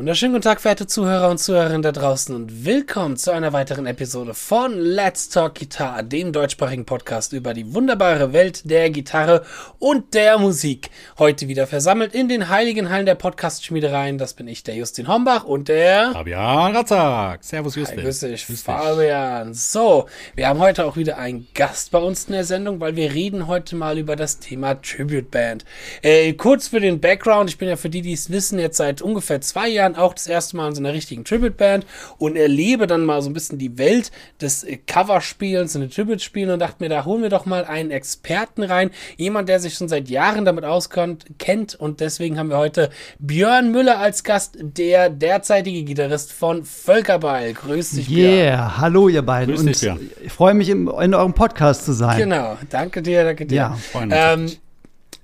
wunderschönen guten Tag, verehrte Zuhörer und Zuhörerinnen da draußen und willkommen zu einer weiteren Episode von Let's Talk Guitar, dem deutschsprachigen Podcast über die wunderbare Welt der Gitarre und der Musik. Heute wieder versammelt in den heiligen Hallen der Podcast-Schmiedereien. Das bin ich, der Justin Hombach und der Fabian Ratzak. Servus, Justin. Hi, grüß dich, grüß Fabian. So, wir haben heute auch wieder einen Gast bei uns in der Sendung, weil wir reden heute mal über das Thema Tribute Band. Äh, kurz für den Background, ich bin ja für die, die es wissen, jetzt seit ungefähr zwei Jahren Jahren auch das erste Mal in so einer richtigen Tribute-Band und erlebe dann mal so ein bisschen die Welt des äh, Coverspielens und den Tribute-Spielen und dachte mir, da holen wir doch mal einen Experten rein. Jemand, der sich schon seit Jahren damit auskennt, kennt und deswegen haben wir heute Björn Müller als Gast, der derzeitige Gitarrist von Völkerball. Grüß dich, Björn. Yeah, hallo ihr beiden. Grüß dich, und ich freue mich, in, in, eurem Podcast zu sein. Genau, danke dir, danke dir. Ja, freuen uns. Ähm,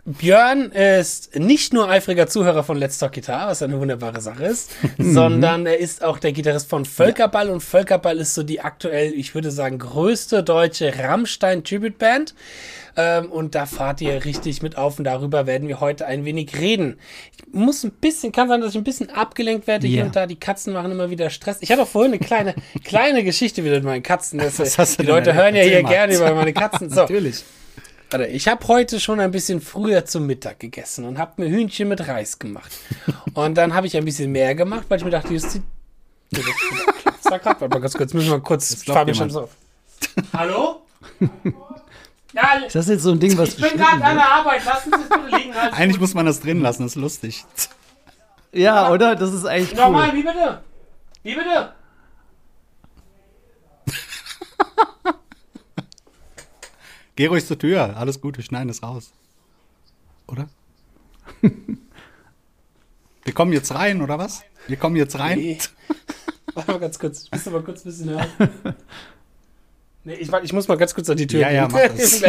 Björn ist nicht nur eifriger Zuhörer von Let's Talk Guitar, was eine wunderbare Sache ist, mhm. sondern er ist auch der Gitarrist von Völkerball und Völkerball ist so die aktuell, ich würde sagen, größte deutsche Rammstein Tribute Band. Ähm, und da fahrt ihr richtig mit auf und darüber werden wir heute ein wenig reden. Ich muss ein bisschen, kann sein, dass ich ein bisschen abgelenkt werde hier und da. Die Katzen machen immer wieder Stress. Ich hatte auch vorhin eine kleine, kleine Geschichte wieder mit meinen Katzen. Das, die Leute hören ja hier gerne über meine Katzen. So. Natürlich. Warte, ich habe heute schon ein bisschen früher zum Mittag gegessen und habe mir Hühnchen mit Reis gemacht. Und dann habe ich ein bisschen mehr gemacht, weil ich mir dachte, Justi. Das war gerade, warte mal ganz kurz, müssen wir mal kurz. Fabian, schon auf. Hallo? Ja, ist das jetzt so ein Ding, was Ich bin gerade an der Arbeit, lassen Sie es bitte liegen. Also eigentlich muss man das drin lassen, das ist lustig. Ja, oder? Das ist eigentlich cool. Nochmal, wie bitte? Wie bitte? Geh ruhig zur Tür. Alles gut, wir schneiden es raus. Oder? wir kommen jetzt rein, oder was? Wir kommen jetzt rein. Nee. Warte mal ganz kurz. Ich muss mal kurz ein bisschen hören. Nee, ich, ich, muss mal ganz kurz an die Tür ja, gehen. Ja, mach das.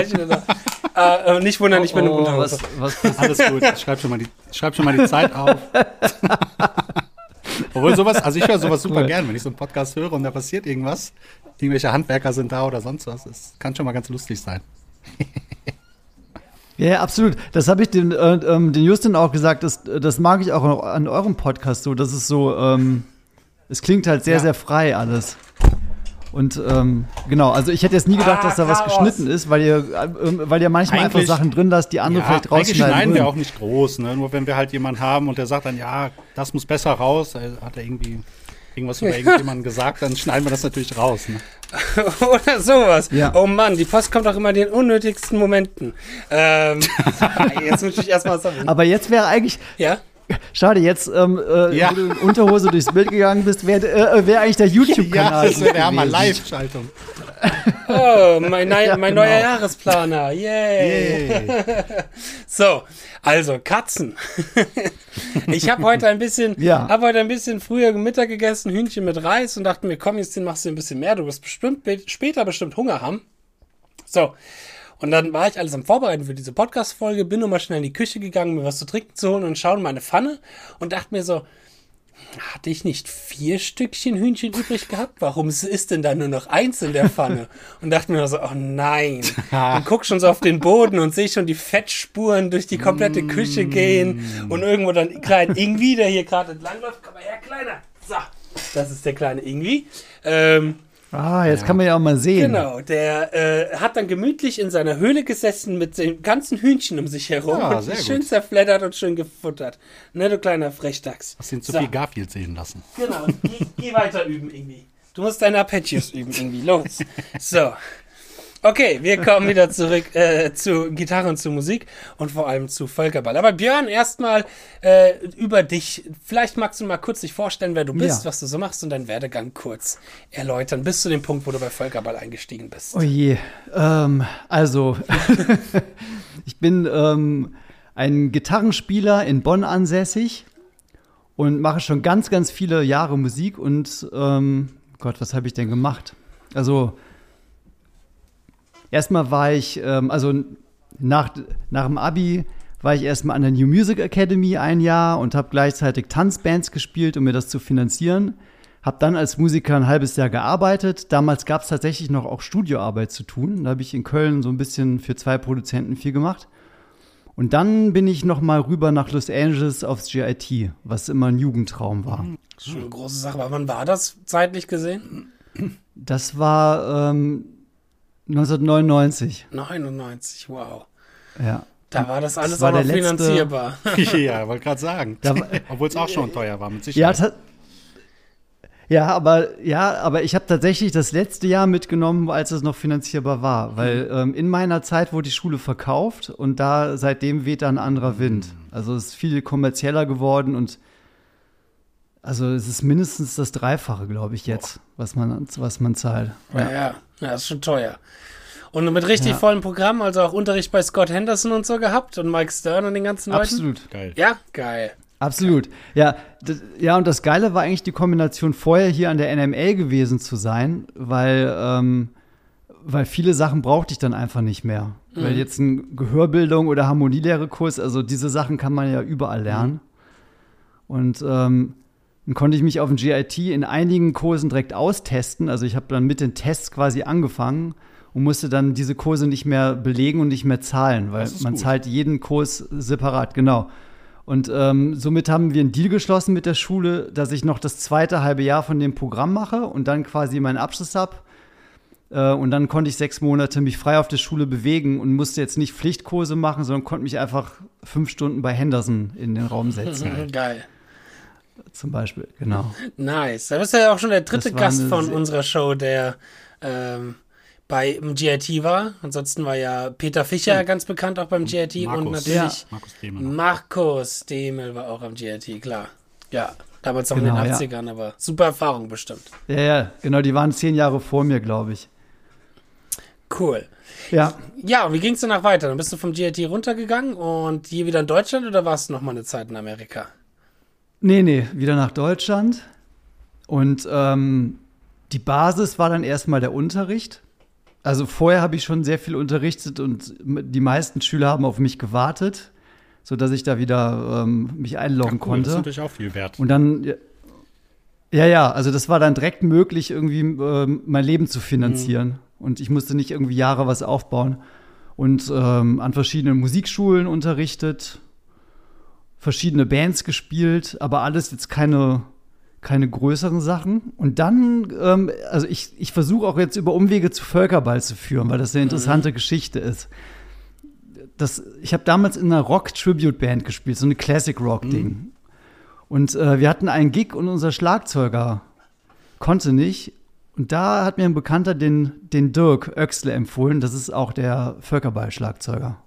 äh, nicht wundern, ich bin oh, im Was, was, Alles gut. Ich schreib schon, mal die, schreib schon mal die Zeit auf. Obwohl sowas, also ich höre sowas super gern, wenn ich so einen Podcast höre und da passiert irgendwas. Irgendwelche Handwerker sind da oder sonst was. Das kann schon mal ganz lustig sein. Ja, absolut. Das habe ich den, äh, ähm, den Justin auch gesagt. Das, das mag ich auch an eurem Podcast so. Das ist so, ähm, es klingt halt sehr, ja. sehr frei alles. Und ähm, genau, also ich hätte jetzt nie gedacht, ah, dass da was geschnitten ist, weil ihr, äh, weil ihr manchmal eigentlich, einfach Sachen drin lasst, die andere ja, vielleicht rausschneiden. Eigentlich schneiden wir auch nicht groß, ne? Nur wenn wir halt jemanden haben und der sagt dann, ja, das muss besser raus, hat er irgendwie irgendwas über irgendjemanden gesagt, dann schneiden wir das natürlich raus. Ne? Oder sowas. Ja. Oh Mann, die Post kommt auch immer in den unnötigsten Momenten. Ähm, jetzt muss ich erstmal sagen. Aber jetzt wäre eigentlich. Ja? Schade, jetzt, ähm, äh, ja. wo du in Unterhose durchs Bild gegangen bist, wäre äh, wär eigentlich der YouTube-Kanal. Ja, das wäre mal Live-Schaltung. Oh, mein, ja, mein genau. neuer Jahresplaner. Yay. Yay. so, also Katzen. ich habe heute ein bisschen, ja. habe heute ein bisschen früher Mittag gegessen, Hühnchen mit Reis und dachte mir, komm, jetzt machst du ein bisschen mehr. Du wirst bestimmt später bestimmt Hunger haben. So. Und dann war ich alles am Vorbereiten für diese Podcast-Folge, bin nochmal schnell in die Küche gegangen, mir was zu trinken zu holen und schauen meine Pfanne und dachte mir so, hatte ich nicht vier Stückchen Hühnchen übrig gehabt? Warum ist denn da nur noch eins in der Pfanne? Und dachte mir so, oh nein. Und guck schon so auf den Boden und sehe schon die Fettspuren durch die komplette Küche gehen und irgendwo dann klein Ingwi, der hier gerade entlangläuft. Komm mal her, Kleiner. So, das ist der kleine Ingwi. Ähm, Ah, jetzt ja. kann man ja auch mal sehen. Genau, der äh, hat dann gemütlich in seiner Höhle gesessen mit den ganzen Hühnchen um sich herum ja, und schön gut. zerfleddert und schön gefuttert. Ne, du kleiner Frechdachs. Hast ihn zu so. viel Garfield sehen lassen. Genau, geh, geh weiter üben irgendwie. Du musst deine Arpeggios üben irgendwie. Los. So. Okay, wir kommen wieder zurück äh, zu Gitarre und zu Musik und vor allem zu Völkerball. Aber Björn, erstmal äh, über dich. Vielleicht magst du mal kurz dich vorstellen, wer du bist, ja. was du so machst und deinen Werdegang kurz erläutern, bis zu dem Punkt, wo du bei Völkerball eingestiegen bist. Oh je. Ähm, also, ich bin ähm, ein Gitarrenspieler in Bonn ansässig und mache schon ganz, ganz viele Jahre Musik und ähm, Gott, was habe ich denn gemacht? Also, erstmal war ich, ähm, also nach, nach dem Abi war ich erstmal an der New Music Academy ein Jahr und habe gleichzeitig Tanzbands gespielt, um mir das zu finanzieren. Habe dann als Musiker ein halbes Jahr gearbeitet. Damals gab es tatsächlich noch auch Studioarbeit zu tun. Da habe ich in Köln so ein bisschen für zwei Produzenten viel gemacht. Und dann bin ich noch mal rüber nach Los Angeles aufs GIT, was immer ein Jugendtraum war. Das ist schon eine große Sache. Aber wann war das zeitlich gesehen? Das war ähm, 1999. 99, wow. Ja. Da war das alles das war auch noch finanzierbar. ja, wollte gerade sagen. Obwohl es auch schon teuer war, mit Sicherheit. Ja, ja, aber ja, aber ich habe tatsächlich das letzte Jahr mitgenommen, als es noch finanzierbar war, weil mhm. ähm, in meiner Zeit wurde die Schule verkauft und da seitdem weht da ein anderer Wind. Mhm. Also es ist viel kommerzieller geworden und also es ist mindestens das Dreifache, glaube ich, jetzt, was man, was man zahlt. Ja. ja, ja, das ist schon teuer. Und mit richtig ja. vollem Programm, also auch Unterricht bei Scott Henderson und so gehabt und Mike Stern und den ganzen Leuten. Absolut. Geil. Ja, geil. Absolut. Ja, das, ja, und das Geile war eigentlich die Kombination, vorher hier an der NML gewesen zu sein, weil, ähm, weil viele Sachen brauchte ich dann einfach nicht mehr. Mhm. Weil jetzt ein Gehörbildung oder Harmonielehre-Kurs, also diese Sachen kann man ja überall lernen. Mhm. Und ähm, dann konnte ich mich auf dem GIT in einigen Kursen direkt austesten. Also ich habe dann mit den Tests quasi angefangen und musste dann diese Kurse nicht mehr belegen und nicht mehr zahlen, weil man gut. zahlt jeden Kurs separat, genau. Und ähm, somit haben wir einen Deal geschlossen mit der Schule, dass ich noch das zweite halbe Jahr von dem Programm mache und dann quasi meinen Abschluss habe. Äh, und dann konnte ich sechs Monate mich frei auf der Schule bewegen und musste jetzt nicht Pflichtkurse machen, sondern konnte mich einfach fünf Stunden bei Henderson in den Raum setzen. Geil. Zum Beispiel, genau. Nice. Da bist du ja auch schon der dritte Gast von unserer Show, der ähm, bei GIT war. Ansonsten war ja Peter Fischer ganz bekannt auch beim GIT Markus. und natürlich ja. Markus, Demel. Markus Demel war auch am GIT, klar. Ja, damals noch genau, in den 80ern, ja. aber super Erfahrung bestimmt. Ja, ja, genau, die waren zehn Jahre vor mir, glaube ich. Cool. Ja. Ja, und wie ging es danach weiter? Dann bist du vom GIT runtergegangen und hier wieder in Deutschland oder warst du noch mal eine Zeit in Amerika? Nee, nee, wieder nach Deutschland. Und ähm, die Basis war dann erstmal der Unterricht. Also vorher habe ich schon sehr viel unterrichtet und die meisten Schüler haben auf mich gewartet, sodass ich da wieder ähm, mich einloggen ja, cool, konnte. Das ist natürlich auch viel wert. Und dann, ja, ja, also das war dann direkt möglich, irgendwie äh, mein Leben zu finanzieren. Mhm. Und ich musste nicht irgendwie Jahre was aufbauen. Und ähm, an verschiedenen Musikschulen unterrichtet, verschiedene Bands gespielt, aber alles jetzt keine keine größeren Sachen. Und dann, ähm, also ich, ich versuche auch jetzt über Umwege zu Völkerball zu führen, weil das eine interessante mhm. Geschichte ist. Das, ich habe damals in einer Rock-Tribute-Band gespielt, so eine Classic-Rock-Ding. Mhm. Und äh, wir hatten einen Gig und unser Schlagzeuger konnte nicht. Und da hat mir ein Bekannter den, den Dirk Oechsle empfohlen. Das ist auch der Völkerball-Schlagzeuger.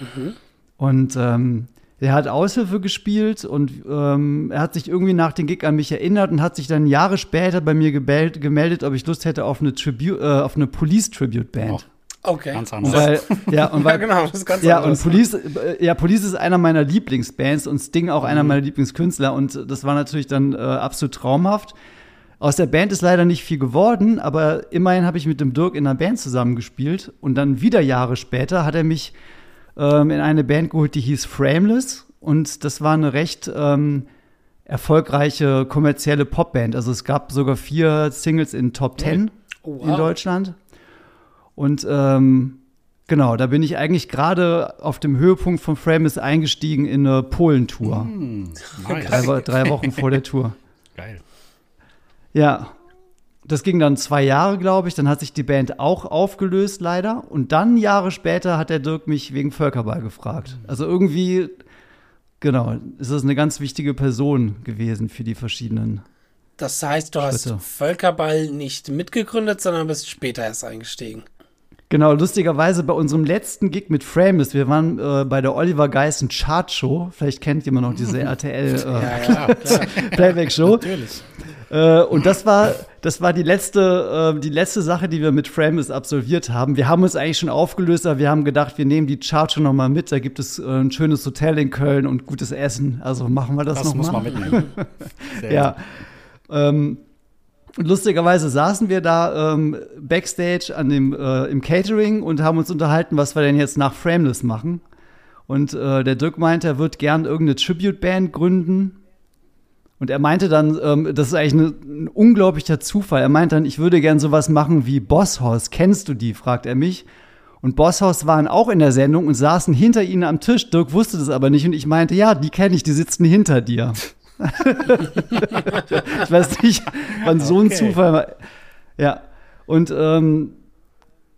Mhm. Und ähm, der hat Aushilfe gespielt und ähm, er hat sich irgendwie nach dem Gig an mich erinnert und hat sich dann Jahre später bei mir gebellt, gemeldet, ob ich Lust hätte auf eine, Tribu äh, auf eine Police Tribute Band. Oh. Okay. Ganz anders. Weil, ja, und weil, ja, genau, das ist ganz ja, anders. Und Police, äh, ja, Police ist einer meiner Lieblingsbands und Sting auch einer mhm. meiner Lieblingskünstler und das war natürlich dann äh, absolut traumhaft. Aus der Band ist leider nicht viel geworden, aber immerhin habe ich mit dem Dirk in einer Band zusammengespielt und dann wieder Jahre später hat er mich ähm, in eine Band geholt, die hieß Frameless. Und das war eine recht ähm, erfolgreiche kommerzielle Popband. Also es gab sogar vier Singles in Top Ten oh, wow. in Deutschland. Und ähm, genau, da bin ich eigentlich gerade auf dem Höhepunkt von Frameless eingestiegen in eine Polentour. Mm, nice. drei, drei Wochen vor der Tour. Geil. Ja, das ging dann zwei Jahre, glaube ich. Dann hat sich die Band auch aufgelöst, leider. Und dann Jahre später hat der Dirk mich wegen Völkerball gefragt. Also irgendwie, genau, ist das eine ganz wichtige Person gewesen für die verschiedenen. Das heißt, du hast Völkerball nicht mitgegründet, sondern bist später erst eingestiegen. Genau, lustigerweise bei unserem letzten Gig mit Frameless, wir waren äh, bei der Oliver Geissen Chart Show, vielleicht kennt jemand noch diese RTL äh, ja, ja, Playback Show. Natürlich. Äh, und das war, das war die letzte, äh, die letzte Sache, die wir mit Frameless absolviert haben. Wir haben uns eigentlich schon aufgelöst, aber wir haben gedacht, wir nehmen die schon noch mal mit. Da gibt es äh, ein schönes Hotel in Köln und gutes Essen. Also machen wir das, das noch mal. Muss man mitnehmen. ja. Ähm, lustigerweise saßen wir da ähm, backstage an dem, äh, im Catering und haben uns unterhalten, was wir denn jetzt nach Frameless machen. Und äh, der Dirk meinte, er wird gern irgendeine Tribute-Band gründen und er meinte dann, ähm, das ist eigentlich eine, ein unglaublicher Zufall. Er meinte dann, ich würde gern sowas machen wie Boss Hoss. Kennst du die? fragt er mich. Und Bosshaus waren auch in der Sendung und saßen hinter ihnen am Tisch. Dirk wusste das aber nicht und ich meinte, ja, die kenne ich, die sitzen hinter dir. ich weiß nicht, wann so ein okay. Zufall war. Ja. Und ähm,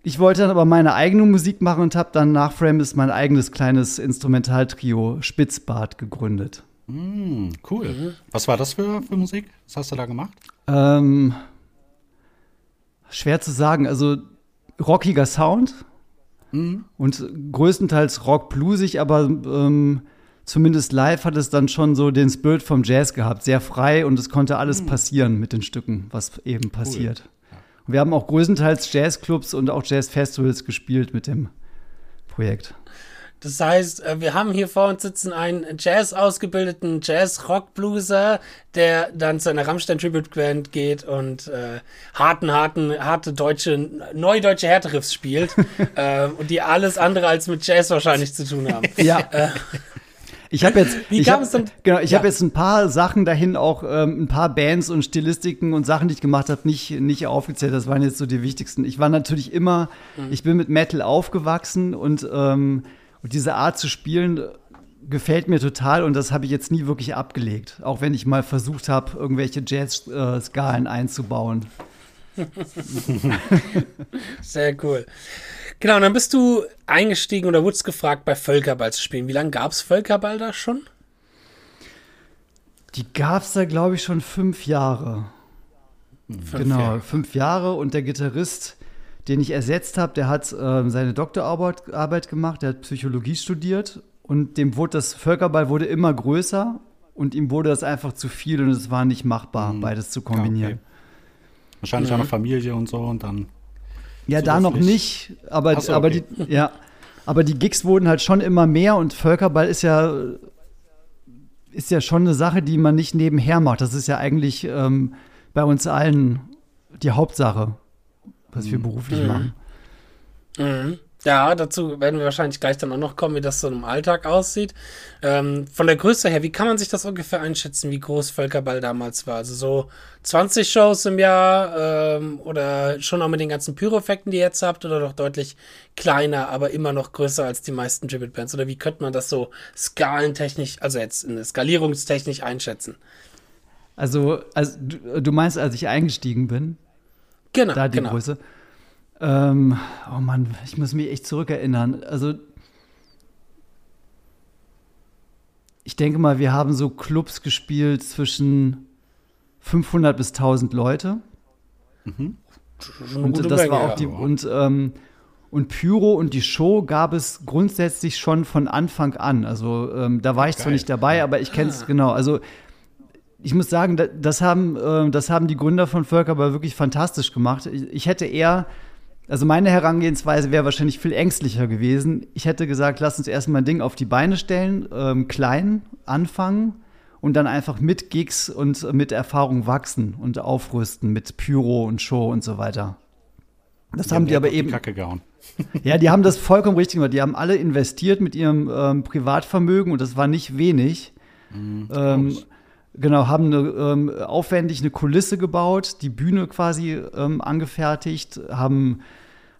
ich wollte dann aber meine eigene Musik machen und habe dann nach Frames mein eigenes kleines Instrumentaltrio Spitzbart gegründet. Mm, cool. Mhm. Was war das für, für Musik? Was hast du da gemacht? Ähm, schwer zu sagen. Also rockiger Sound mhm. und größtenteils rock-bluesig, aber ähm, zumindest live hat es dann schon so den Spirit vom Jazz gehabt. Sehr frei und es konnte alles mhm. passieren mit den Stücken, was eben passiert. Cool. Ja. wir haben auch größtenteils Jazzclubs und auch Jazzfestivals gespielt mit dem Projekt. Das heißt, äh, wir haben hier vor uns sitzen einen Jazz ausgebildeten Jazz-Rock-Blueser, der dann zu einer Rammstein-Tribute-Band geht und äh, harten, harten, harte deutsche, neudeutsche Härteriffs spielt äh, und die alles andere als mit Jazz wahrscheinlich zu tun haben. Ja. Äh, ich habe jetzt, Wie kam es denn? Genau, ich ja. habe jetzt ein paar Sachen dahin, auch ähm, ein paar Bands und Stilistiken und Sachen, die ich gemacht habe, nicht, nicht aufgezählt. Das waren jetzt so die wichtigsten. Ich war natürlich immer, mhm. ich bin mit Metal aufgewachsen und ähm, und diese Art zu spielen äh, gefällt mir total und das habe ich jetzt nie wirklich abgelegt. Auch wenn ich mal versucht habe, irgendwelche Jazz-Skalen einzubauen. Sehr cool. Genau, und dann bist du eingestiegen oder wurdest gefragt, bei Völkerball zu spielen. Wie lange gab es Völkerball da schon? Die gab es da, glaube ich, schon fünf Jahre. Fünf genau, Jahre. fünf Jahre und der Gitarrist den ich ersetzt habe, der hat äh, seine Doktorarbeit Arbeit gemacht, der hat Psychologie studiert und dem wurde das Völkerball wurde immer größer und ihm wurde das einfach zu viel und es war nicht machbar, mhm. beides zu kombinieren. Ja, okay. Wahrscheinlich mhm. auch noch Familie und so und dann. Ja, da noch nicht, aber, so, aber die, ja, aber die Gigs wurden halt schon immer mehr und Völkerball ist ja ist ja schon eine Sache, die man nicht nebenher macht. Das ist ja eigentlich ähm, bei uns allen die Hauptsache was wir mhm. beruflich mhm. machen. Mhm. Ja, dazu werden wir wahrscheinlich gleich dann auch noch kommen, wie das so im Alltag aussieht. Ähm, von der Größe her, wie kann man sich das ungefähr einschätzen, wie groß Völkerball damals war? Also so 20 Shows im Jahr ähm, oder schon auch mit den ganzen Pyro-Effekten, die ihr jetzt habt, oder doch deutlich kleiner, aber immer noch größer als die meisten Tribute-Bands? Oder wie könnte man das so skalentechnisch, also jetzt in skalierungstechnisch einschätzen? Also, also du, du meinst, als ich eingestiegen bin? Genau. Da die genau. Größe. Ähm, oh Mann, ich muss mich echt zurückerinnern. Also, ich denke mal, wir haben so Clubs gespielt zwischen 500 bis 1000 Leute. Mhm. Und das Menge, war auch die. Und, ähm, und Pyro und die Show gab es grundsätzlich schon von Anfang an. Also ähm, da war ich Geil. zwar nicht dabei, aber ich kenne es ah. genau. Also ich muss sagen, das haben, äh, das haben die Gründer von Völkerball wirklich fantastisch gemacht. Ich hätte eher, also meine Herangehensweise wäre wahrscheinlich viel ängstlicher gewesen. Ich hätte gesagt, lass uns erstmal ein Ding auf die Beine stellen, ähm, klein anfangen und dann einfach mit Gigs und mit Erfahrung wachsen und aufrüsten mit Pyro und Show und so weiter. Das die haben die aber eben. Die Kacke gehauen. ja, die haben das vollkommen richtig gemacht. Die haben alle investiert mit ihrem ähm, Privatvermögen und das war nicht wenig. Mhm, ähm, Genau, haben eine, ähm, aufwendig eine Kulisse gebaut, die Bühne quasi ähm, angefertigt, haben,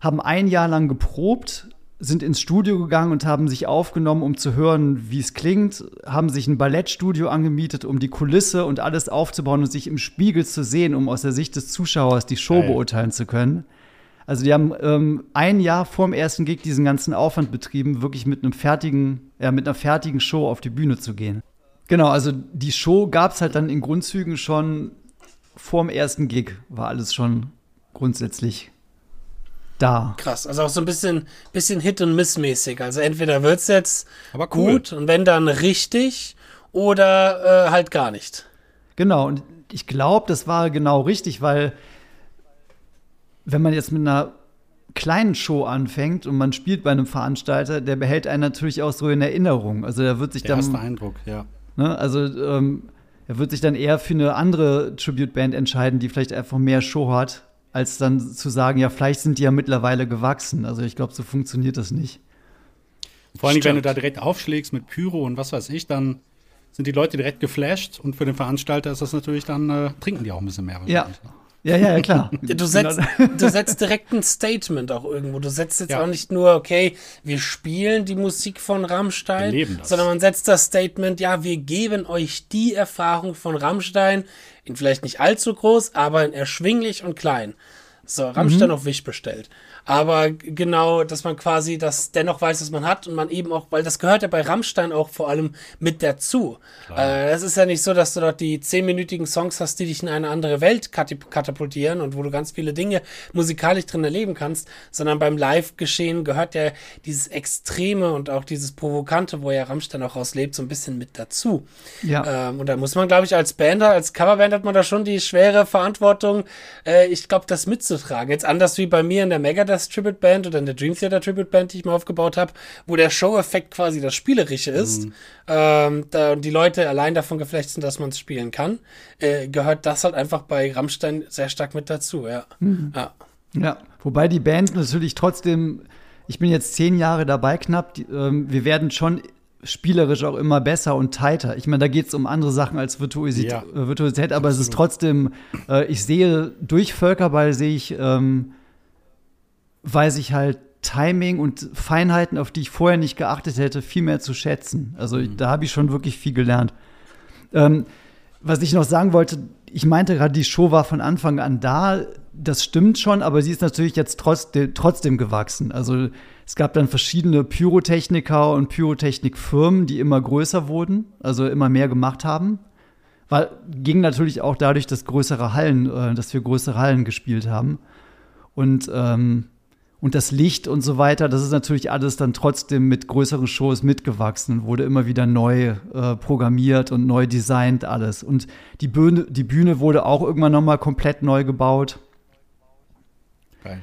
haben ein Jahr lang geprobt, sind ins Studio gegangen und haben sich aufgenommen, um zu hören, wie es klingt, haben sich ein Ballettstudio angemietet, um die Kulisse und alles aufzubauen und sich im Spiegel zu sehen, um aus der Sicht des Zuschauers die Show Geil. beurteilen zu können. Also die haben ähm, ein Jahr vor dem ersten Gig diesen ganzen Aufwand betrieben, wirklich mit einem fertigen, ja, mit einer fertigen Show auf die Bühne zu gehen. Genau, also die Show gab es halt dann in Grundzügen schon vorm ersten Gig, war alles schon grundsätzlich da. Krass, also auch so ein bisschen, bisschen Hit- und Miss-mäßig. Also entweder wird es jetzt cool. gut und wenn dann richtig oder äh, halt gar nicht. Genau, und ich glaube, das war genau richtig, weil wenn man jetzt mit einer kleinen Show anfängt und man spielt bei einem Veranstalter, der behält einen natürlich auch so in Erinnerung. Also der wird sich der dann. Erste Eindruck, ja. Ne? Also ähm, er wird sich dann eher für eine andere Tribute-Band entscheiden, die vielleicht einfach mehr Show hat, als dann zu sagen, ja, vielleicht sind die ja mittlerweile gewachsen. Also ich glaube, so funktioniert das nicht. Vor allem, wenn du da direkt aufschlägst mit Pyro und was weiß ich, dann sind die Leute direkt geflasht und für den Veranstalter ist das natürlich dann, äh, trinken die auch ein bisschen mehr. Ja. Ja, ja, klar. Du setzt, genau. du setzt direkt ein Statement auch irgendwo. Du setzt jetzt ja. auch nicht nur, okay, wir spielen die Musik von Rammstein, sondern man setzt das Statement, ja, wir geben euch die Erfahrung von Rammstein, in vielleicht nicht allzu groß, aber in erschwinglich und klein. So, Rammstein mhm. auf Wisch bestellt. Aber genau, dass man quasi das dennoch weiß, was man hat und man eben auch, weil das gehört ja bei Rammstein auch vor allem mit dazu. Äh, das ist ja nicht so, dass du dort die zehnminütigen Songs hast, die dich in eine andere Welt katapultieren und wo du ganz viele Dinge musikalisch drin erleben kannst, sondern beim Live-Geschehen gehört ja dieses Extreme und auch dieses Provokante, wo ja Rammstein auch auslebt, so ein bisschen mit dazu. Ja. Ähm, und da muss man, glaube ich, als Bander, als Coverband hat man da schon die schwere Verantwortung, äh, ich glaube, das mitzutragen. Jetzt anders wie bei mir in der Megadeth Brothers Tribute Band oder in der Dream Theater Tribute Band, die ich mal aufgebaut habe, wo der Show-Effekt quasi das Spielerische ist mhm. ähm, da, und die Leute allein davon geflecht sind, dass man es spielen kann, äh, gehört das halt einfach bei Rammstein sehr stark mit dazu, ja. Mhm. ja. Ja, wobei die Band natürlich trotzdem, ich bin jetzt zehn Jahre dabei knapp, die, ähm, wir werden schon spielerisch auch immer besser und tighter. Ich meine, da geht es um andere Sachen als Virtuosität, ja, äh, Virtuosität aber absolut. es ist trotzdem, äh, ich sehe, durch Völkerball sehe ich ähm, weiß ich halt Timing und Feinheiten, auf die ich vorher nicht geachtet hätte, viel mehr zu schätzen. Also mhm. da habe ich schon wirklich viel gelernt. Ähm, was ich noch sagen wollte, ich meinte gerade, die Show war von Anfang an da. Das stimmt schon, aber sie ist natürlich jetzt trotzdem, trotzdem gewachsen. Also es gab dann verschiedene Pyrotechniker und Pyrotechnikfirmen, die immer größer wurden, also immer mehr gemacht haben. Weil, ging natürlich auch dadurch, dass größere Hallen, äh, dass wir größere Hallen gespielt haben. Und ähm, und das Licht und so weiter, das ist natürlich alles dann trotzdem mit größeren Shows mitgewachsen und wurde immer wieder neu äh, programmiert und neu designt alles. Und die Bühne, die Bühne wurde auch irgendwann nochmal komplett neu gebaut. Geil.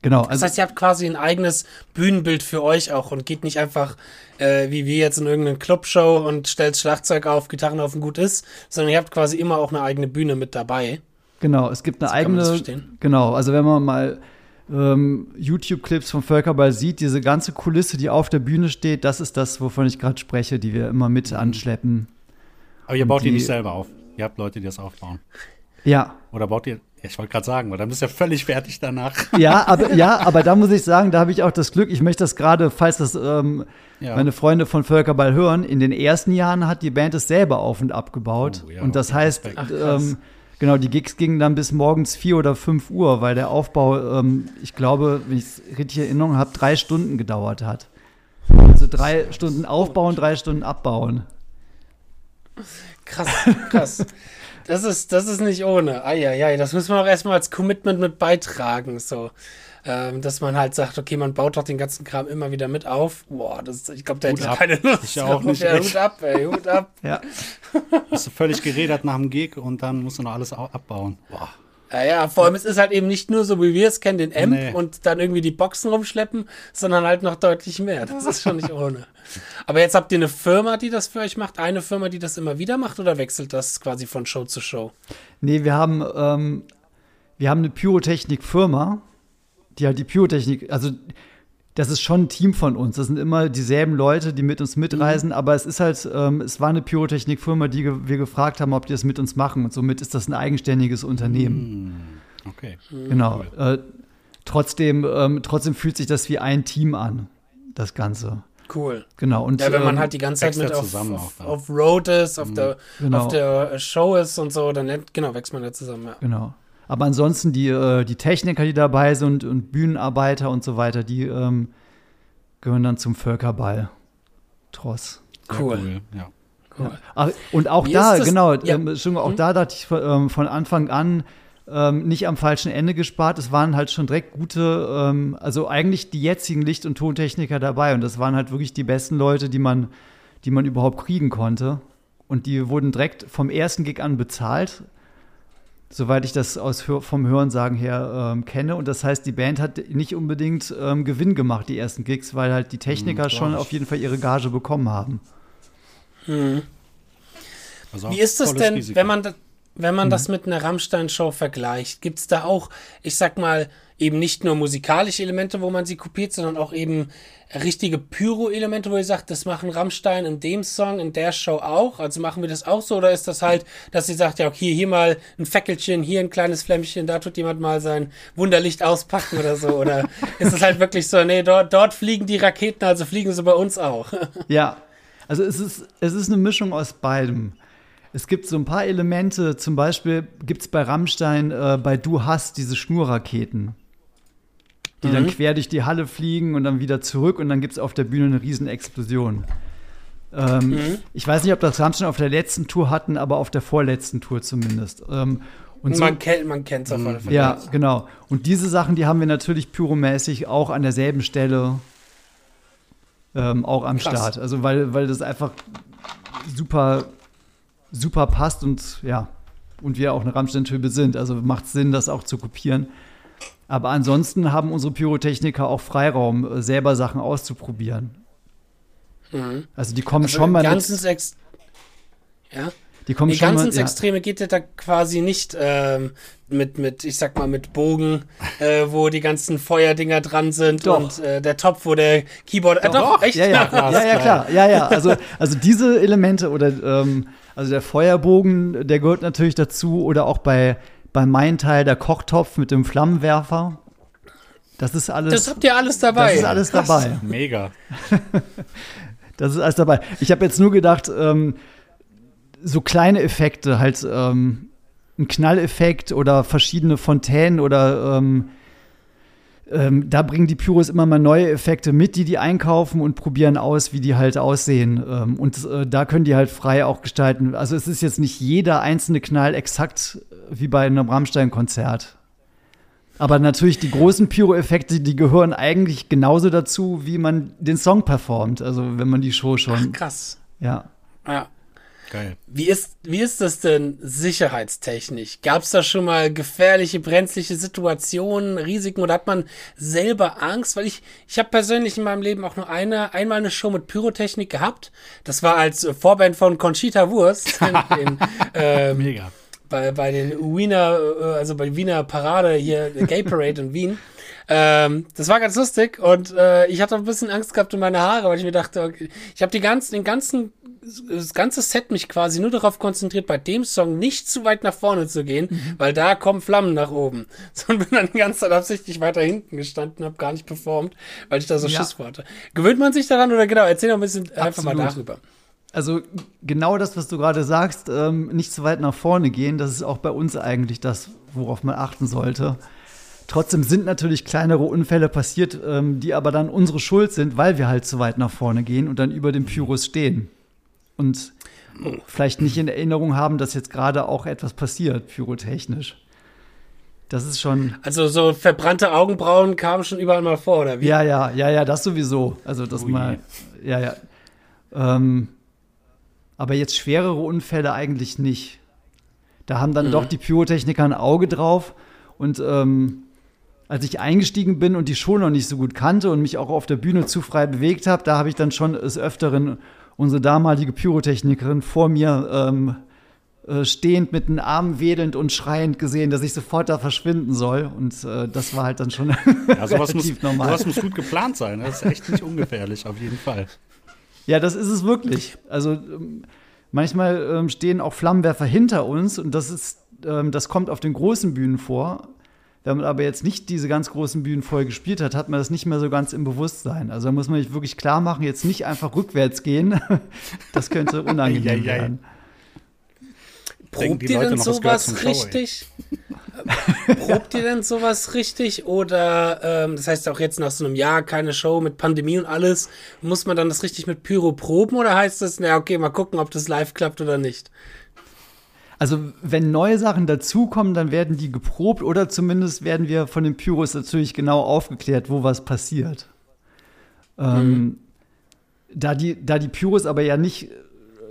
Genau. Also das heißt, ihr habt quasi ein eigenes Bühnenbild für euch auch und geht nicht einfach äh, wie wir jetzt in irgendeine Clubshow und stellt Schlagzeug auf, Gitarren auf und gut ist, sondern ihr habt quasi immer auch eine eigene Bühne mit dabei. Genau, es gibt eine so eigene. Genau, also wenn man mal ähm, YouTube-Clips vom Völkerball sieht, diese ganze Kulisse, die auf der Bühne steht, das ist das, wovon ich gerade spreche, die wir immer mit mhm. anschleppen. Aber ihr baut die, die nicht selber auf. Ihr habt Leute, die das aufbauen. Ja. Oder baut ihr, ich wollte gerade sagen, weil dann bist du ja völlig fertig danach. Ja, aber, ja, aber da muss ich sagen, da habe ich auch das Glück, ich möchte das gerade, falls das ähm, ja. meine Freunde von Völkerball hören, in den ersten Jahren hat die Band es selber auf und abgebaut. Oh, ja, und das heißt, Ach, ähm, Genau, die Gigs gingen dann bis morgens vier oder fünf Uhr, weil der Aufbau, ähm, ich glaube, wenn ich es richtig Erinnerung habe, drei Stunden gedauert hat. Also drei Stunden aufbauen, drei Stunden abbauen. Krass, krass. Das ist, das ist nicht ohne. Eieiei, das müssen wir auch erstmal als Commitment mit beitragen. So ähm, dass man halt sagt, okay, man baut doch den ganzen Kram immer wieder mit auf. Boah, das, ich glaube, da hätte ich keine Lust. Ich auch nicht. Ja, Hut ab, ey, Hut ab. ja. Bist du völlig geredet nach dem Gig und dann musst du noch alles abbauen. Boah. Ja, ja, vor allem, es ist halt eben nicht nur so, wie wir es kennen, den Amp nee. und dann irgendwie die Boxen rumschleppen, sondern halt noch deutlich mehr. Das ist schon nicht ohne. Aber jetzt habt ihr eine Firma, die das für euch macht, eine Firma, die das immer wieder macht oder wechselt das quasi von Show zu Show? Nee, wir haben, ähm, wir haben eine Pyrotechnik-Firma, die halt die Pyrotechnik, also das ist schon ein Team von uns. Das sind immer dieselben Leute, die mit uns mitreisen, mhm. aber es ist halt, ähm, es war eine Pyrotechnikfirma, die wir gefragt haben, ob die das mit uns machen. Und somit ist das ein eigenständiges Unternehmen. Mhm. Okay. Genau. Äh, trotzdem, ähm, trotzdem fühlt sich das wie ein Team an, das Ganze. Cool. Genau. Und, ja, wenn man ähm, halt die ganze Zeit mit auf, auf, auf, Road ist, auf, mhm. der, genau. auf der Show ist und so, dann genau, wächst man da zusammen. Ja. Genau. Aber ansonsten die, äh, die Techniker, die dabei sind und Bühnenarbeiter und so weiter, die ähm, gehören dann zum Völkerball. Tross. Cool. Ja. Cool. Ja. Und auch Wie da, genau, ja. ähm, schon, auch hm? da dachte ich ähm, von Anfang an, ähm, nicht am falschen Ende gespart. Es waren halt schon direkt gute, ähm, also eigentlich die jetzigen Licht- und Tontechniker dabei. Und das waren halt wirklich die besten Leute, die man, die man überhaupt kriegen konnte. Und die wurden direkt vom ersten Gig an bezahlt soweit ich das aus, vom Hörensagen her ähm, kenne. Und das heißt, die Band hat nicht unbedingt ähm, Gewinn gemacht, die ersten Gigs, weil halt die Techniker hm, schon auf jeden Fall ihre Gage bekommen haben. Hm. Also Wie ist das denn, Risiko. wenn man, wenn man mhm. das mit einer Rammstein-Show vergleicht? Gibt es da auch, ich sag mal, eben nicht nur musikalische Elemente, wo man sie kopiert, sondern auch eben richtige Pyro-Elemente, wo ihr sagt, das machen Rammstein in dem Song, in der Show auch? Also machen wir das auch so? Oder ist das halt, dass ihr sagt, ja, okay, hier mal ein Fackelchen, hier ein kleines Flämmchen, da tut jemand mal sein Wunderlicht auspacken oder so? Oder ist es halt wirklich so, nee, dort, dort fliegen die Raketen, also fliegen sie bei uns auch? Ja, also es ist, es ist eine Mischung aus beidem. Es gibt so ein paar Elemente, zum Beispiel gibt es bei Rammstein äh, bei Du hast diese Schnurraketen die mhm. dann quer durch die Halle fliegen und dann wieder zurück und dann gibt es auf der Bühne eine riesen Explosion. Ähm, mhm. Ich weiß nicht, ob das Rammstein auf der letzten Tour hatten, aber auf der vorletzten Tour zumindest. Ähm, und so, man kennt man kennt's auf jeden Fall. Ja, genau. Und diese Sachen, die haben wir natürlich pyromäßig auch an derselben Stelle ähm, auch am Krass. Start. Also weil, weil das einfach super, super passt und ja, und wir auch eine Rammstein-Type sind. Also macht Sinn, das auch zu kopieren. Aber ansonsten haben unsere Pyrotechniker auch Freiraum, äh, selber Sachen auszuprobieren. Mhm. Also die kommen also schon mal. Ganz ins Ex ja. Die kommen nee, schon ganz mal, ins ja. Extreme geht da quasi nicht ähm, mit, mit, ich sag mal, mit Bogen, äh, wo die ganzen Feuerdinger dran sind doch. und äh, der Topf, wo der Keyboard. Äh, doch, doch, echt? Ja, ja, klar. ja, ja, klar. Ja, ja. Also, also diese Elemente oder ähm, also der Feuerbogen, der gehört natürlich dazu oder auch bei bei meinem Teil der Kochtopf mit dem Flammenwerfer. Das ist alles. Das habt ihr alles dabei. Das ist alles Krass. dabei. Mega. das ist alles dabei. Ich habe jetzt nur gedacht, ähm, so kleine Effekte, halt ähm, ein Knalleffekt oder verschiedene Fontänen oder ähm, ähm, da bringen die Pyros immer mal neue Effekte mit, die die einkaufen und probieren aus, wie die halt aussehen. Ähm, und äh, da können die halt frei auch gestalten. Also es ist jetzt nicht jeder einzelne Knall exakt äh, wie bei einem Rammstein-Konzert. Aber natürlich die großen Pyro-Effekte, die gehören eigentlich genauso dazu, wie man den Song performt. Also wenn man die Show schon. Ach, krass. Ja. Ja. Geil. Wie ist, wie ist das denn sicherheitstechnisch? Gab es da schon mal gefährliche, brenzliche Situationen, Risiken oder hat man selber Angst? Weil ich, ich habe persönlich in meinem Leben auch nur eine, einmal eine Show mit Pyrotechnik gehabt. Das war als Vorband von Conchita Wurst. In, in, ähm, Mega. Bei, bei den Wiener, äh, also bei Wiener Parade hier, Gay Parade in Wien. Ähm, das war ganz lustig und äh, ich hatte ein bisschen Angst gehabt um meine Haare, weil ich mir dachte, okay, ich habe die ganzen, den ganzen das ganze Set mich quasi nur darauf konzentriert, bei dem Song nicht zu weit nach vorne zu gehen, mhm. weil da kommen Flammen nach oben. So und bin dann die ganze Zeit absichtlich weiter hinten gestanden, habe gar nicht performt, weil ich da so ja. Schiss hatte. Gewöhnt man sich daran oder genau? Erzähl doch ein bisschen Absolut. einfach mal darüber. Also genau das, was du gerade sagst, ähm, nicht zu weit nach vorne gehen, das ist auch bei uns eigentlich das, worauf man achten sollte. Trotzdem sind natürlich kleinere Unfälle passiert, ähm, die aber dann unsere Schuld sind, weil wir halt zu weit nach vorne gehen und dann über dem Pyrus stehen und vielleicht nicht in Erinnerung haben, dass jetzt gerade auch etwas passiert, pyrotechnisch. Das ist schon. Also so verbrannte Augenbrauen kamen schon überall mal vor, oder wie? Ja, ja, ja, ja, das sowieso. Also das Ui. mal. Ja, ja. Ähm, aber jetzt schwerere Unfälle eigentlich nicht. Da haben dann mhm. doch die Pyrotechniker ein Auge drauf. Und ähm, als ich eingestiegen bin und die Show noch nicht so gut kannte und mich auch auf der Bühne zu frei bewegt habe, da habe ich dann schon des Öfteren unsere damalige Pyrotechnikerin vor mir ähm, äh, stehend mit den Armen wedelnd und schreiend gesehen, dass ich sofort da verschwinden soll. Und äh, das war halt dann schon ja, sowas relativ muss, normal. Sowas muss gut geplant sein. Das ist echt nicht ungefährlich, auf jeden Fall. Ja, das ist es wirklich. Also ähm, manchmal ähm, stehen auch Flammenwerfer hinter uns und das ist, ähm, das kommt auf den großen Bühnen vor. Wenn man aber jetzt nicht diese ganz großen Bühnen voll gespielt hat, hat man das nicht mehr so ganz im Bewusstsein. Also da muss man sich wirklich klar machen, jetzt nicht einfach rückwärts gehen. Das könnte unangenehm werden. Probt ihr denn sowas richtig? Probt ihr denn sowas richtig? Oder ähm, das heißt auch jetzt nach so einem Jahr keine Show mit Pandemie und alles, muss man dann das richtig mit Pyro proben oder heißt das, na okay, mal gucken, ob das live klappt oder nicht? Also, wenn neue Sachen dazukommen, dann werden die geprobt oder zumindest werden wir von den Pyros natürlich genau aufgeklärt, wo was passiert. Ähm, mhm. Ähm, da, die, da die Pyros aber ja nicht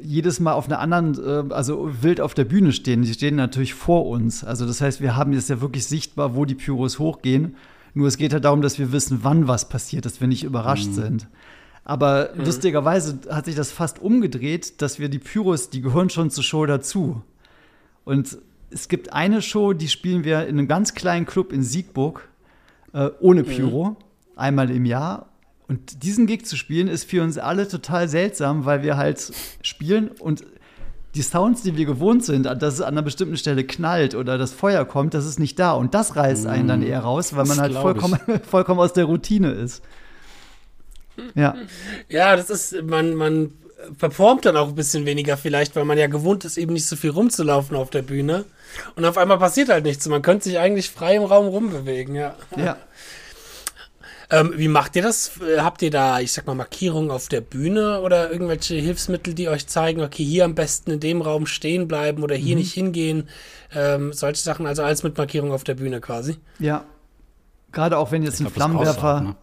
jedes Mal auf einer anderen, äh, also wild auf der Bühne stehen, die stehen natürlich vor uns. Also, das heißt, wir haben jetzt ja wirklich sichtbar, wo die Pyros hochgehen. Nur es geht halt darum, dass wir wissen, wann was passiert, dass wir nicht überrascht mhm. sind. Aber mhm. lustigerweise hat sich das fast umgedreht, dass wir die Pyros, die gehören schon zur Show dazu. Und es gibt eine Show, die spielen wir in einem ganz kleinen Club in Siegburg. äh, ohne Pyro, mhm. einmal im Jahr. Und diesen Gig zu spielen, ist für uns alle total seltsam, weil wir halt spielen und die Sounds, die wir gewohnt sind, dass es an einer bestimmten Stelle knallt oder das Feuer kommt, das ist nicht da. Und das reißt einen dann mhm. eher raus, weil man halt vollkommen, vollkommen aus der Routine ist. Ja. Ja, das ist, man, man performt dann auch ein bisschen weniger vielleicht, weil man ja gewohnt ist, eben nicht so viel rumzulaufen auf der Bühne. Und auf einmal passiert halt nichts. Man könnte sich eigentlich frei im Raum rumbewegen, ja. Ja. Ähm, wie macht ihr das? Habt ihr da, ich sag mal, Markierungen auf der Bühne oder irgendwelche Hilfsmittel, die euch zeigen, okay, hier am besten in dem Raum stehen bleiben oder hier mhm. nicht hingehen? Ähm, solche Sachen, also alles mit Markierung auf der Bühne quasi. Ja. Gerade auch wenn jetzt ein Flammenwerfer, ne?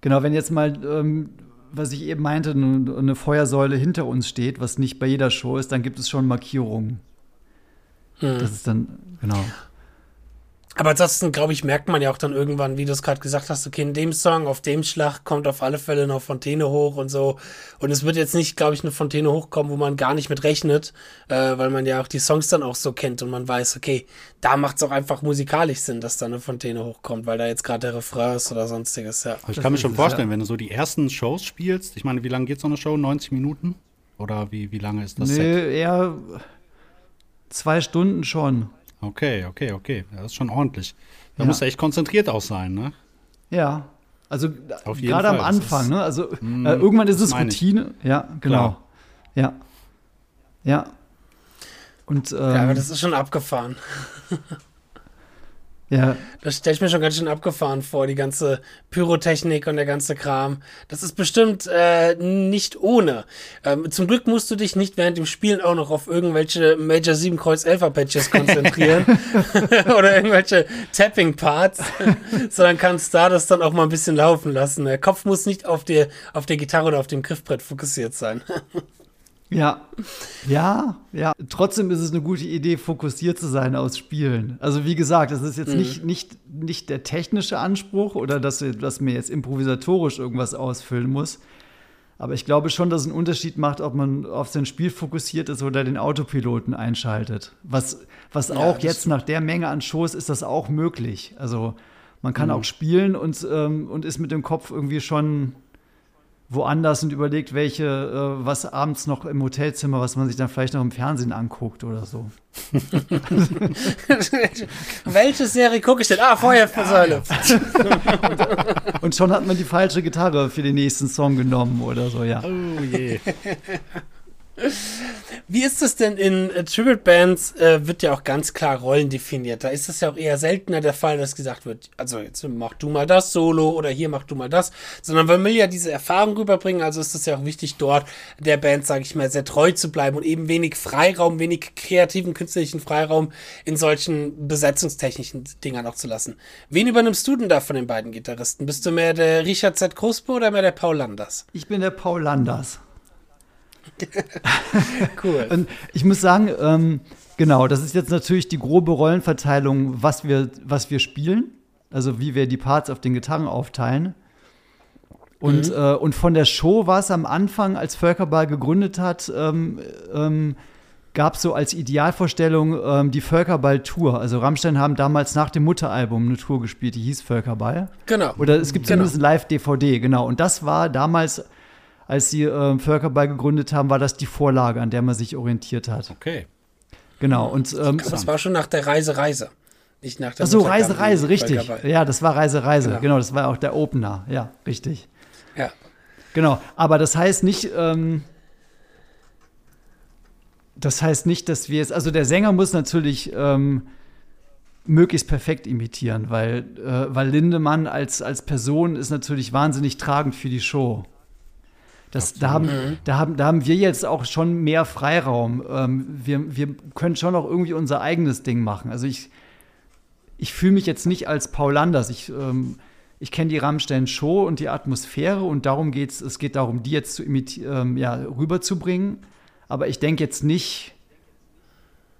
genau, wenn jetzt mal, ähm, was ich eben meinte, eine, Feuersäule hinter uns steht, was nicht bei jeder Show ist, dann gibt es schon Markierungen. Mhm. Das ist dann, genau. Aber ansonsten, glaube ich, merkt man ja auch dann irgendwann, wie du es gerade gesagt hast, okay, in dem Song, auf dem Schlag kommt auf alle Fälle noch Fontäne hoch und so. Und es wird jetzt nicht, glaube ich, eine Fontäne hochkommen, wo man gar nicht mit rechnet, äh, weil man ja auch die Songs dann auch so kennt und man weiß, okay, da macht es auch einfach musikalisch Sinn, dass da eine Fontäne hochkommt, weil da jetzt gerade der Refrain ist oder sonstiges, ja. ich kann mir schon vorstellen, wenn du so die ersten Shows spielst, ich meine, wie lange geht so eine Show? 90 Minuten? Oder wie, wie lange ist das nee, Set? eher zwei Stunden schon. Okay, okay, okay. Das ist schon ordentlich. Da ja. muss er echt konzentriert auch sein, ne? Ja. Also gerade am Anfang, ne? Also mm, äh, irgendwann ist es Routine. Ich. Ja, genau. Klar. Ja. Ja. Und, ähm, ja, aber das ist schon abgefahren. Ja. Das stelle ich mir schon ganz schön abgefahren vor, die ganze Pyrotechnik und der ganze Kram. Das ist bestimmt äh, nicht ohne. Ähm, zum Glück musst du dich nicht während dem Spielen auch noch auf irgendwelche Major 7 Kreuz 11 Patches konzentrieren oder irgendwelche Tapping Parts, sondern kannst da das dann auch mal ein bisschen laufen lassen. Der Kopf muss nicht auf der, auf der Gitarre oder auf dem Griffbrett fokussiert sein. Ja, ja, ja. Trotzdem ist es eine gute Idee, fokussiert zu sein aus Spielen. Also wie gesagt, es ist jetzt mhm. nicht, nicht, nicht der technische Anspruch oder dass, dass mir jetzt improvisatorisch irgendwas ausfüllen muss. Aber ich glaube schon, dass es einen Unterschied macht, ob man auf sein Spiel fokussiert ist oder den Autopiloten einschaltet. Was, was ja, auch jetzt nach der Menge an Shows ist das auch möglich. Also man kann mhm. auch spielen und, ähm, und ist mit dem Kopf irgendwie schon woanders und überlegt, welche, äh, was abends noch im Hotelzimmer, was man sich dann vielleicht noch im Fernsehen anguckt oder so. welche Serie gucke ich denn? Ah, Feuersäule. und, und schon hat man die falsche Gitarre für den nächsten Song genommen oder so, ja. Oh je. Wie ist es denn in äh, Tribute Bands? Äh, wird ja auch ganz klar Rollen definiert. Da ist es ja auch eher seltener der Fall, dass gesagt wird, also jetzt mach du mal das Solo oder hier mach du mal das, sondern man will ja diese Erfahrung rüberbringen. Also ist es ja auch wichtig, dort der Band, sage ich mal, sehr treu zu bleiben und eben wenig Freiraum, wenig kreativen, künstlerischen Freiraum in solchen besetzungstechnischen Dingern auch zu lassen. Wen übernimmst du denn da von den beiden Gitarristen? Bist du mehr der Richard Z. Kruspe oder mehr der Paul Landers? Ich bin der Paul Landers. cool. Und ich muss sagen, ähm, genau, das ist jetzt natürlich die grobe Rollenverteilung, was wir, was wir spielen. Also wie wir die Parts auf den Gitarren aufteilen. Und, mhm. äh, und von der Show war es am Anfang, als Völkerball gegründet hat, ähm, ähm, gab es so als Idealvorstellung ähm, die Völkerball-Tour. Also Rammstein haben damals nach dem Mutteralbum eine Tour gespielt, die hieß Völkerball. Genau. Oder es gibt genau. zumindest ein Live-DVD, genau. Und das war damals als sie äh, Völkerball gegründet haben, war das die Vorlage, an der man sich orientiert hat. Okay. Genau. Und, ähm, das war schon nach der Reise, Reise. Nicht nach der Ach so, Reise, Reise, richtig. Ja, das war Reise, Reise. Genau. genau. das war auch der Opener. Ja, richtig. Ja. Genau. Aber das heißt nicht, ähm, das heißt nicht, dass wir jetzt, also der Sänger muss natürlich ähm, möglichst perfekt imitieren, weil, äh, weil Lindemann als, als Person ist natürlich wahnsinnig tragend für die Show. Das, da, haben, mhm. da, haben, da haben wir jetzt auch schon mehr Freiraum. Ähm, wir, wir können schon auch irgendwie unser eigenes Ding machen. Also ich, ich fühle mich jetzt nicht als Paul Landers. Ich, ähm, ich kenne die Rammstein-Show und die Atmosphäre und darum geht es, es geht darum, die jetzt zu ähm, ja, rüberzubringen. Aber ich denke jetzt nicht,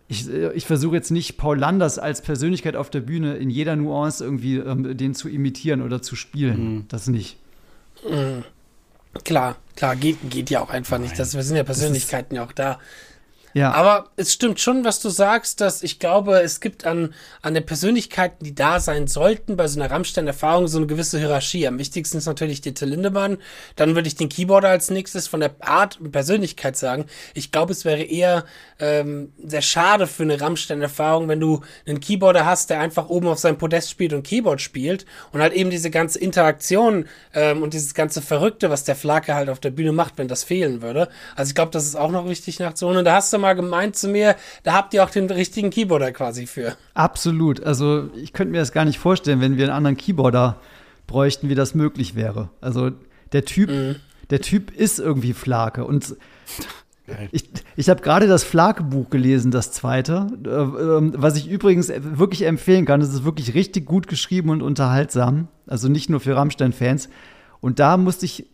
ich, äh, ich versuche jetzt nicht Paul Landers als Persönlichkeit auf der Bühne in jeder Nuance irgendwie ähm, den zu imitieren oder zu spielen. Mhm. Das nicht. Mhm. Klar, klar, geht, geht ja auch einfach nicht. Das, wir sind ja Persönlichkeiten ja auch da. Ja. Aber es stimmt schon, was du sagst, dass ich glaube, es gibt an, an den Persönlichkeiten, die da sein sollten, bei so einer Rammstein-Erfahrung so eine gewisse Hierarchie. Am wichtigsten ist natürlich die Till Lindemann. Dann würde ich den Keyboarder als nächstes von der Art und Persönlichkeit sagen. Ich glaube, es wäre eher ähm, sehr schade für eine Rammstein-Erfahrung, wenn du einen Keyboarder hast, der einfach oben auf seinem Podest spielt und Keyboard spielt und halt eben diese ganze Interaktion ähm, und dieses ganze Verrückte, was der Flake halt auf der Bühne macht, wenn das fehlen würde. Also ich glaube, das ist auch noch wichtig nachzuholen. Und da hast du mal gemeint zu mir, da habt ihr auch den richtigen Keyboarder quasi für. Absolut. Also ich könnte mir das gar nicht vorstellen, wenn wir einen anderen Keyboarder bräuchten, wie das möglich wäre. Also der Typ, mhm. der Typ ist irgendwie Flake und ich, ich habe gerade das Flake-Buch gelesen, das zweite, äh, äh, was ich übrigens wirklich empfehlen kann. Es ist wirklich richtig gut geschrieben und unterhaltsam. Also nicht nur für Rammstein-Fans. Und da musste ich,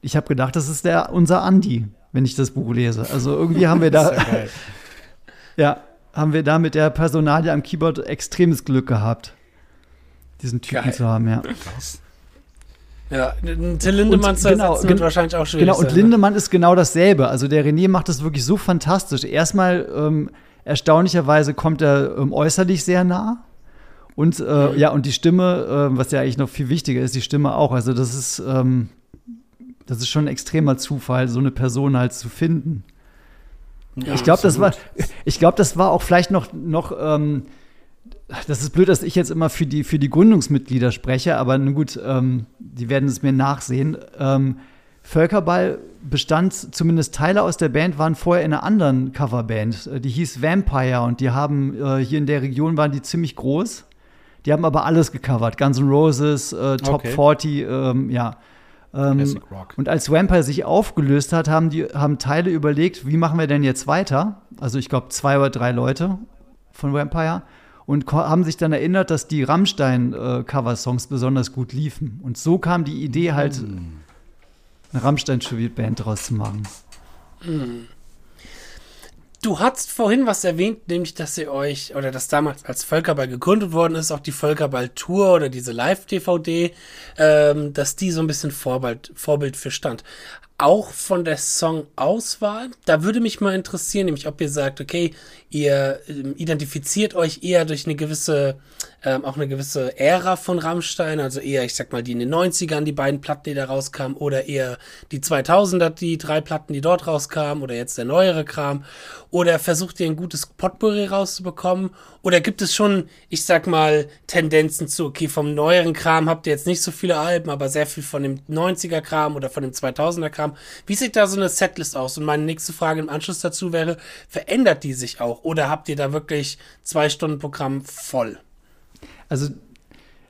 ich habe gedacht, das ist der unser Andi wenn ich das Buch lese. Also irgendwie haben wir da, ja, haben wir da mit der Personalie am Keyboard extremes Glück gehabt, diesen Typen Geil. zu haben, ja. Krass. Ja, Till Lindemann genau, wird wahrscheinlich auch schwierig Genau, und sein, Lindemann ne? ist genau dasselbe. Also der René macht das wirklich so fantastisch. Erstmal, ähm, erstaunlicherweise kommt er ähm, äußerlich sehr nah. Und äh, mhm. ja, und die Stimme, äh, was ja eigentlich noch viel wichtiger ist, die Stimme auch. Also das ist, ähm, das ist schon ein extremer Zufall, so eine Person halt zu finden. Ja, ich glaube, das war, ich glaube, das war auch vielleicht noch, noch ähm, das ist blöd, dass ich jetzt immer für die, für die Gründungsmitglieder spreche, aber nun gut, ähm, die werden es mir nachsehen. Ähm, Völkerball bestand, zumindest Teile aus der Band waren vorher in einer anderen Coverband. Äh, die hieß Vampire und die haben äh, hier in der Region waren die ziemlich groß. Die haben aber alles gecovert. Guns N' Roses, äh, Top okay. 40, ähm, ja. Ähm, und als Vampire sich aufgelöst hat, haben die haben Teile überlegt, wie machen wir denn jetzt weiter? Also ich glaube zwei oder drei Leute von Vampire und haben sich dann erinnert, dass die Rammstein-Cover-Songs äh, besonders gut liefen. Und so kam die Idee halt, mm. eine Rammstein-Tribute-Band draus zu machen. Mm. Du hast vorhin was erwähnt, nämlich, dass ihr euch, oder dass damals als Völkerball gegründet worden ist, auch die Völkerball-Tour oder diese Live-DVD, ähm, dass die so ein bisschen Vorbild, Vorbild für stand auch von der Songauswahl. Da würde mich mal interessieren, nämlich ob ihr sagt, okay, ihr ähm, identifiziert euch eher durch eine gewisse, ähm, auch eine gewisse Ära von Rammstein, also eher, ich sag mal, die in den 90ern, die beiden Platten, die da rauskamen, oder eher die 2000er, die drei Platten, die dort rauskamen, oder jetzt der neuere Kram, oder versucht ihr ein gutes Potpourri rauszubekommen, oder gibt es schon, ich sag mal, Tendenzen zu, okay, vom neueren Kram habt ihr jetzt nicht so viele Alben, aber sehr viel von dem 90er Kram oder von dem 2000er Kram. Wie sieht da so eine Setlist aus? Und meine nächste Frage im Anschluss dazu wäre, verändert die sich auch? Oder habt ihr da wirklich zwei Stunden Programm voll? Also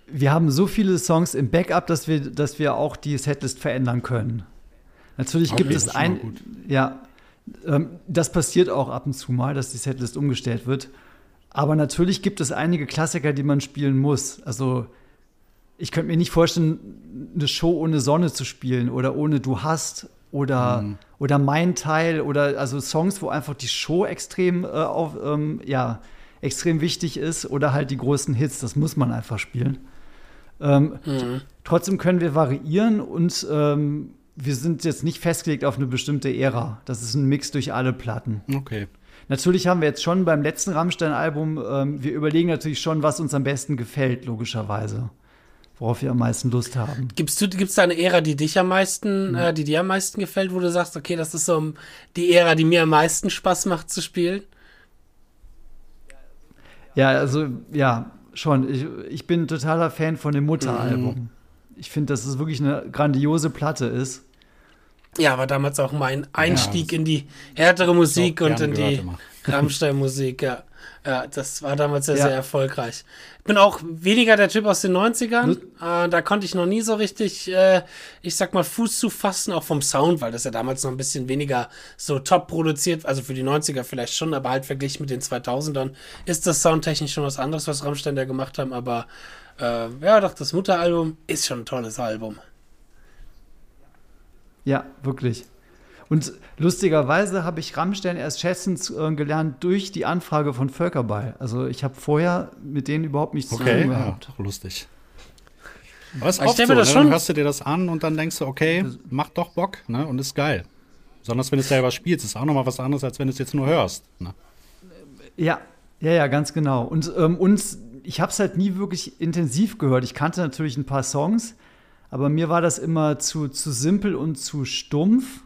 wir haben so viele Songs im Backup, dass wir, dass wir auch die Setlist verändern können. Natürlich okay, gibt es ein, ja, ähm, das passiert auch ab und zu mal, dass die Setlist umgestellt wird. Aber natürlich gibt es einige Klassiker, die man spielen muss. Also ich könnte mir nicht vorstellen, eine Show ohne Sonne zu spielen oder ohne Du hast oder, mhm. oder mein Teil oder also Songs, wo einfach die Show extrem äh, auf, ähm, ja, extrem wichtig ist oder halt die großen Hits, das muss man einfach spielen. Ähm, mhm. Trotzdem können wir variieren und ähm, wir sind jetzt nicht festgelegt auf eine bestimmte Ära. Das ist ein Mix durch alle Platten. Okay. Natürlich haben wir jetzt schon beim letzten Rammstein-Album, ähm, wir überlegen natürlich schon, was uns am besten gefällt, logischerweise worauf wir am meisten Lust haben. Gibt's, gibt's da eine Ära, die dich am meisten, mhm. äh, die dir am meisten gefällt, wo du sagst, okay, das ist so die Ära, die mir am meisten Spaß macht zu spielen? Ja, also, ja, schon. Ich, ich bin totaler Fan von dem Mutteralbum. Mhm. Ich finde, dass es wirklich eine grandiose Platte ist. Ja, war damals auch mein Einstieg ja, in die härtere Musik und in die Rammstein-Musik, ja. Ja, das war damals sehr, ja. sehr erfolgreich. Ich bin auch weniger der Typ aus den 90ern. Äh, da konnte ich noch nie so richtig, äh, ich sag mal, Fuß zu fassen, auch vom Sound, weil das ja damals noch ein bisschen weniger so top produziert, also für die 90er vielleicht schon, aber halt verglichen mit den 2000ern ist das soundtechnisch schon was anderes, was Rammstein da gemacht haben, aber äh, ja, doch, das Mutteralbum ist schon ein tolles Album. Ja, wirklich. Und lustigerweise habe ich Rammstein erst schätzen äh, gelernt durch die Anfrage von Völkerball. Also ich habe vorher mit denen überhaupt nichts okay, zu tun gehabt. Ja, lustig. Aber es ist oft so, das ne? schon. dann hörst du dir das an und dann denkst du, okay, macht doch Bock ne? und ist geil. Besonders wenn du es selber spielst, ist auch nochmal was anderes, als wenn du es jetzt nur hörst. Ne? Ja, ja, ja, ganz genau. Und ähm, uns, ich habe es halt nie wirklich intensiv gehört. Ich kannte natürlich ein paar Songs, aber mir war das immer zu, zu simpel und zu stumpf.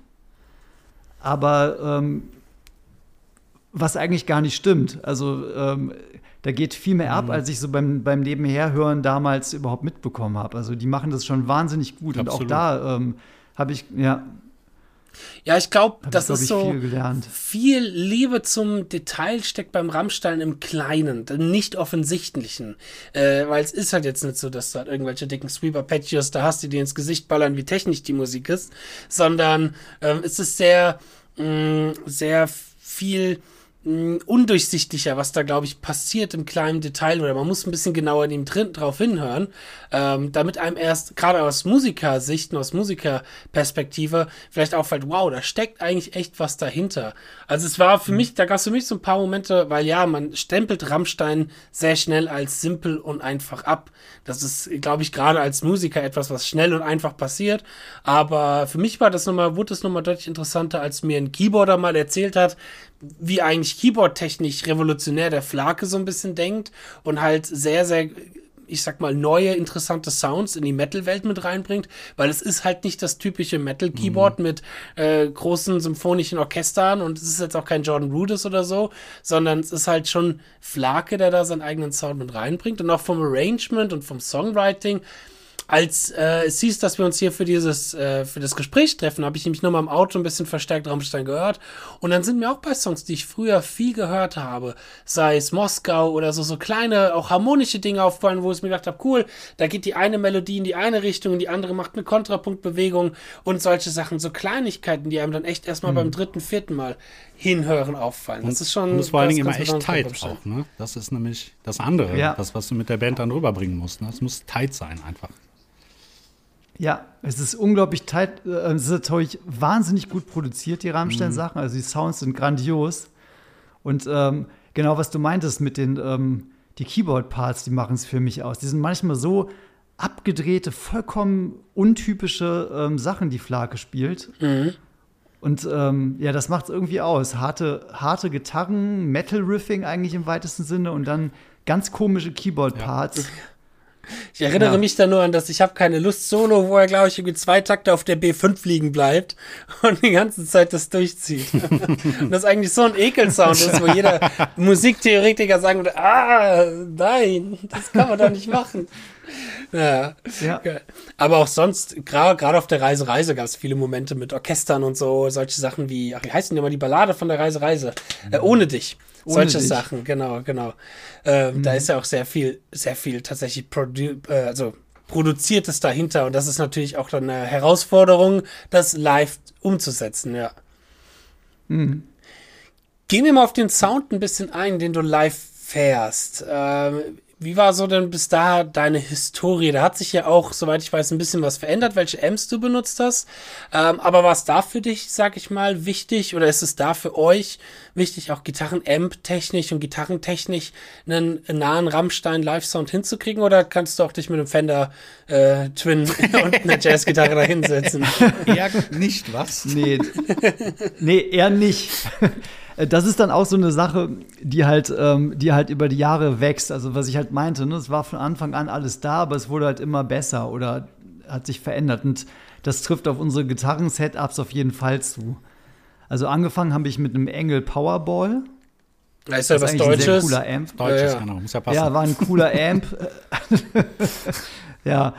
Aber ähm, was eigentlich gar nicht stimmt. Also ähm, da geht viel mehr ab, mhm. als ich so beim, beim Nebenherhören damals überhaupt mitbekommen habe. Also die machen das schon wahnsinnig gut. Absolut. Und auch da ähm, habe ich, ja. Ja, ich glaube, das glaub ist so viel, viel, Liebe zum Detail steckt beim Rammstein im Kleinen, nicht offensichtlichen. Äh, weil es ist halt jetzt nicht so, dass du halt irgendwelche dicken Sweeper-Patches da hast, die dir ins Gesicht ballern, wie technisch die Musik ist, sondern ähm, es ist sehr, mh, mm, sehr viel undurchsichtlicher, was da, glaube ich, passiert im kleinen Detail oder man muss ein bisschen genauer in ihm drin drauf hinhören, ähm, damit einem erst, gerade aus Musikersicht und aus Musikerperspektive, vielleicht auffällt, wow, da steckt eigentlich echt was dahinter. Also es war für mhm. mich, da gab es für mich so ein paar Momente, weil ja, man stempelt Rammstein sehr schnell als simpel und einfach ab. Das ist, glaube ich, gerade als Musiker etwas, was schnell und einfach passiert. Aber für mich war das nochmal, wurde das nochmal deutlich interessanter, als mir ein Keyboarder mal erzählt hat, wie eigentlich Keyboard-technisch revolutionär der Flake so ein bisschen denkt und halt sehr, sehr ich sag mal, neue, interessante Sounds in die Metal-Welt mit reinbringt, weil es ist halt nicht das typische Metal-Keyboard mhm. mit äh, großen symphonischen Orchestern und es ist jetzt auch kein Jordan Rudess oder so, sondern es ist halt schon Flake, der da seinen eigenen Sound mit reinbringt und auch vom Arrangement und vom Songwriting als äh, es hieß, dass wir uns hier für dieses, äh, für das Gespräch treffen, habe ich nämlich nur mal im Auto ein bisschen verstärkt Rammstein gehört. Und dann sind mir auch bei Songs, die ich früher viel gehört habe, sei es Moskau oder so, so kleine, auch harmonische Dinge aufgefallen, wo ich mir gedacht habe, cool, da geht die eine Melodie in die eine Richtung und die andere macht eine Kontrapunktbewegung und solche Sachen, so Kleinigkeiten, die einem dann echt erstmal mhm. beim dritten, vierten Mal hinhören auffallen. Das ist schon. Und das vor allen Dingen immer echt tight auch, ne? Das ist nämlich das andere, ja. das, was du mit der Band dann rüberbringen musst. Ne? Das muss tight sein einfach. Ja, es ist unglaublich tight, äh, es ist natürlich wahnsinnig gut produziert, die Rammstein-Sachen. Mhm. Also die Sounds sind grandios. Und ähm, genau, was du meintest mit den ähm, die Keyboard-Parts, die machen es für mich aus. Die sind manchmal so abgedrehte, vollkommen untypische ähm, Sachen, die Flake spielt. Mhm. Und ähm, ja, das macht es irgendwie aus. Harte, harte Gitarren, Metal-Riffing eigentlich im weitesten Sinne und dann ganz komische Keyboard-Parts. Ja. Ich erinnere ja. mich da nur an, dass ich habe keine Lust Solo, wo er, glaube ich, irgendwie zwei Takte auf der B5 liegen bleibt und die ganze Zeit das durchzieht. und das eigentlich so ein Ekelsound ist, wo jeder Musiktheoretiker sagen würde, ah, nein, das kann man doch nicht machen. Ja. ja. Aber auch sonst, gerade auf der Reise Reise gab es viele Momente mit Orchestern und so, solche Sachen wie, ach, wie heißt denn immer die Ballade von der Reise Reise? Äh, ohne dich. Ohne solche dich. Sachen, genau, genau. Äh, mhm. Da ist ja auch sehr viel, sehr viel tatsächlich produ äh, also produziertes dahinter und das ist natürlich auch dann eine Herausforderung, das live umzusetzen, ja. Mhm. Gehen wir mal auf den Sound ein bisschen ein, den du live fährst. Ähm, wie war so denn bis da deine Historie? Da hat sich ja auch, soweit ich weiß, ein bisschen was verändert, welche Amps du benutzt hast. Ähm, aber war es da für dich, sag ich mal, wichtig oder ist es da für euch wichtig, auch Gitarren-Amp-technisch und Gitarrentechnisch einen nahen Rammstein-Live-Sound hinzukriegen oder kannst du auch dich mit einem Fender äh, Twin und einer Jazzgitarre da hinsetzen? Eher nicht, was? Nee, nee eher nicht. Äh, das ist dann auch so eine Sache, die halt, ähm, die halt über die Jahre wächst. Also was ich halt meinte, ne, es war von Anfang an alles da, aber es wurde halt immer besser oder hat sich verändert. Und das trifft auf unsere Gitarren-Setups auf jeden Fall zu. Also angefangen habe ich mit einem Engel Powerball. Da ist ja das was Deutsches. Ein sehr cooler Amp. Deutsches, ja, ja. genau. Muss ja passen. Ja, war ein cooler Amp. ja,